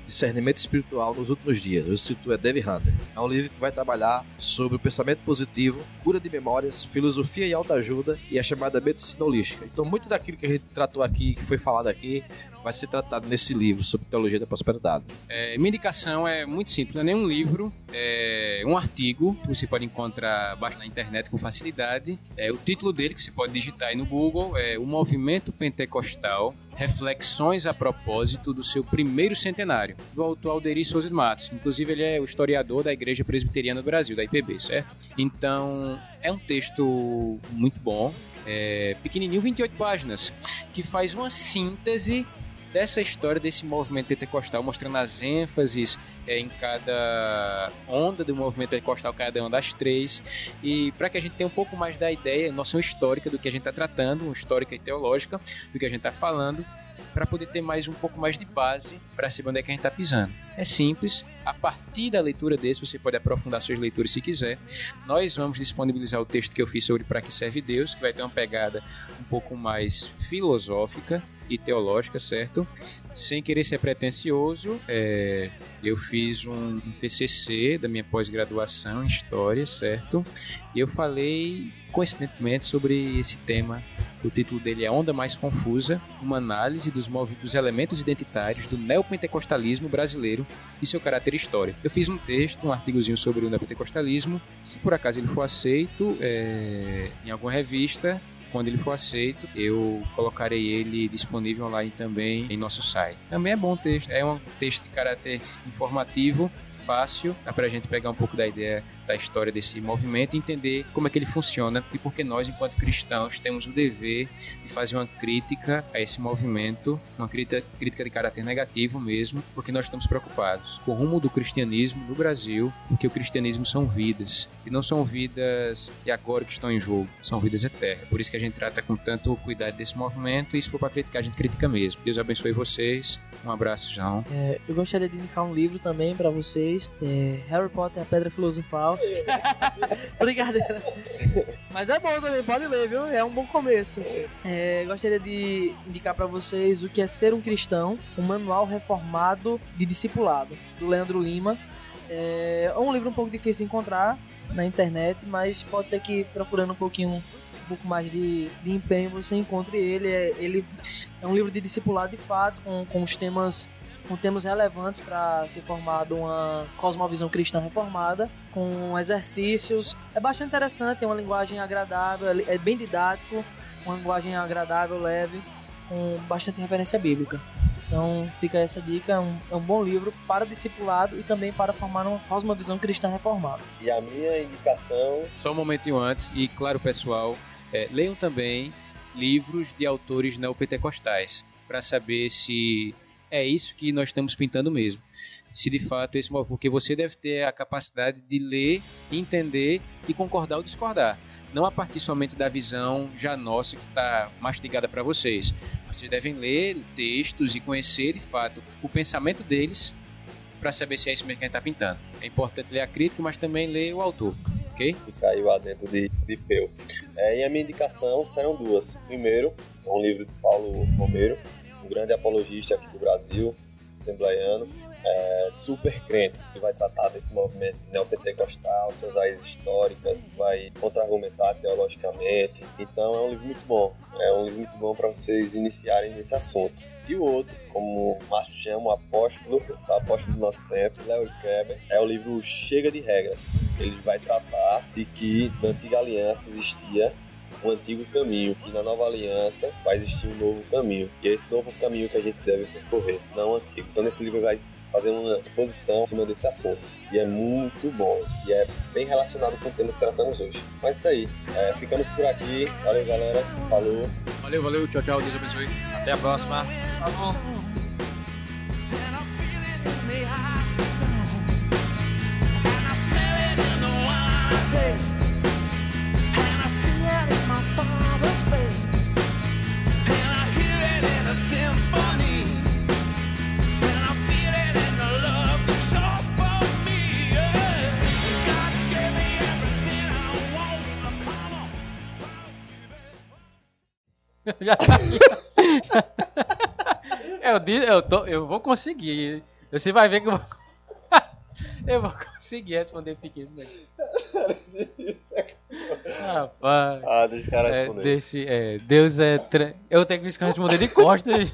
Discernimento Espiritual nos Últimos Dias. O escritor é Dave Hunter. É um livro que vai trabalhar sobre o pensamento positivo, cura de memórias, filosofia e autoajuda e a chamada medicina holística. Então, muito daquilo que a gente tratou aqui, que foi falado aqui, vai ser tratado nesse livro sobre teologia da prosperidade. É, minha indicação é muito simples, não é nem um livro, é um artigo que você pode encontrar baixo na internet com facilidade. É, o título dele, que você pode digitar aí no Google, é O Movimento Pentecostal Reflexões a propósito do seu primeiro centenário, do autor Alderi Souza de Matos. Inclusive, ele é o historiador da Igreja Presbiteriana do Brasil, da IPB, certo? Então, é um texto muito bom, é, pequenininho, 28 páginas, que faz uma síntese dessa história desse movimento pentecostal, mostrando as ênfases é, em cada onda do movimento pentecostal, cada uma das três, e para que a gente tenha um pouco mais da ideia, noção histórica do que a gente está tratando, histórica e teológica do que a gente está falando, para poder ter mais um pouco mais de base para saber onde é que a gente está pisando. É simples, a partir da leitura desse você pode aprofundar suas leituras se quiser. Nós vamos disponibilizar o texto que eu fiz sobre para que serve Deus, que vai ter uma pegada um pouco mais filosófica e teológica, certo? Sem querer ser pretencioso, é, eu fiz um, um TCC da minha pós-graduação em História, certo? E eu falei coincidentemente sobre esse tema. O título dele é Onda Mais Confusa, uma análise dos, dos elementos identitários do neopentecostalismo brasileiro e seu caráter histórico. Eu fiz um texto, um artigozinho sobre o neopentecostalismo. Se por acaso ele for aceito é, em alguma revista, quando ele for aceito, eu colocarei ele disponível online também em nosso site. Também é bom texto, é um texto de caráter informativo, fácil, dá pra gente pegar um pouco da ideia da história desse movimento e entender como é que ele funciona e porque nós, enquanto cristãos, temos o dever de fazer uma crítica a esse movimento, uma crítica, crítica de caráter negativo mesmo, porque nós estamos preocupados com o rumo do cristianismo no Brasil, porque o cristianismo são vidas, e não são vidas de agora que estão em jogo, são vidas eternas. Por isso que a gente trata com tanto cuidado desse movimento, e se for para criticar, a gente critica mesmo. Deus abençoe vocês, um abraço, João. É, eu gostaria de indicar um livro também para vocês, é Harry Potter, a Pedra Filosofal. Brincadeira. Mas é bom também, pode ler, viu? É um bom começo. É, gostaria de indicar para vocês o que é ser um cristão, um manual reformado de discipulado, do Leandro Lima. É um livro um pouco difícil de encontrar na internet, mas pode ser que procurando um pouquinho um pouco mais de, de empenho você encontre ele. É, ele é um livro de discipulado de fato, com, com os temas com temas relevantes para ser formado uma cosmovisão cristã reformada, com exercícios É bastante interessante, é uma linguagem agradável, é bem didático, uma linguagem agradável, leve, com bastante referência bíblica. Então fica essa dica, é um, é um bom livro para discipulado e também para formar uma cosmovisão cristã reformada. E a minha indicação Só um momentinho antes, e claro, pessoal, é, leiam também livros de autores neopentecostais, para saber se é isso que nós estamos pintando mesmo. Se de fato esse porque você deve ter a capacidade de ler, entender e concordar ou discordar. Não a partir somente da visão já nossa que está mastigada para vocês. Vocês devem ler textos e conhecer de fato o pensamento deles para saber se é isso mesmo que a gente está pintando. É importante ler a crítica, mas também ler o autor, ok? que caiu dentro de, de Peu. É, e a minha indicação serão duas. Primeiro, um livro de Paulo Romero, um grande apologista aqui do Brasil, assembleiano, é, super crentes, que vai tratar desse movimento neopentecostal, suas raízes históricas, vai contra-argumentar teologicamente. Então é um livro muito bom. É um livro muito bom para vocês iniciarem nesse assunto. E o outro, como o Márcio chama, o apóstolo, o apóstolo do nosso tempo, Léo Kreber, é o livro Chega de Regras. Ele vai tratar de que na antiga aliança existia um antigo caminho, que na nova aliança vai existir um novo caminho. E é esse novo caminho que a gente deve percorrer, não o antigo. Então nesse livro vai fazer uma exposição em cima desse assunto. E é muito bom. E é bem relacionado com o tema que tratamos hoje. Mas é isso aí. É, ficamos por aqui. Valeu, galera. Falou. Valeu, valeu, tchau, tchau, Deus abençoe. Até a próxima. Falou. And Já tá eu, di- eu, tô, eu vou conseguir. Você vai ver que eu vou. eu vou conseguir responder pequeno. Né? Rapaz. Ah, deixa o cara É, responder. desse, é, Deus é. Tra... Eu tenho que responder de costas.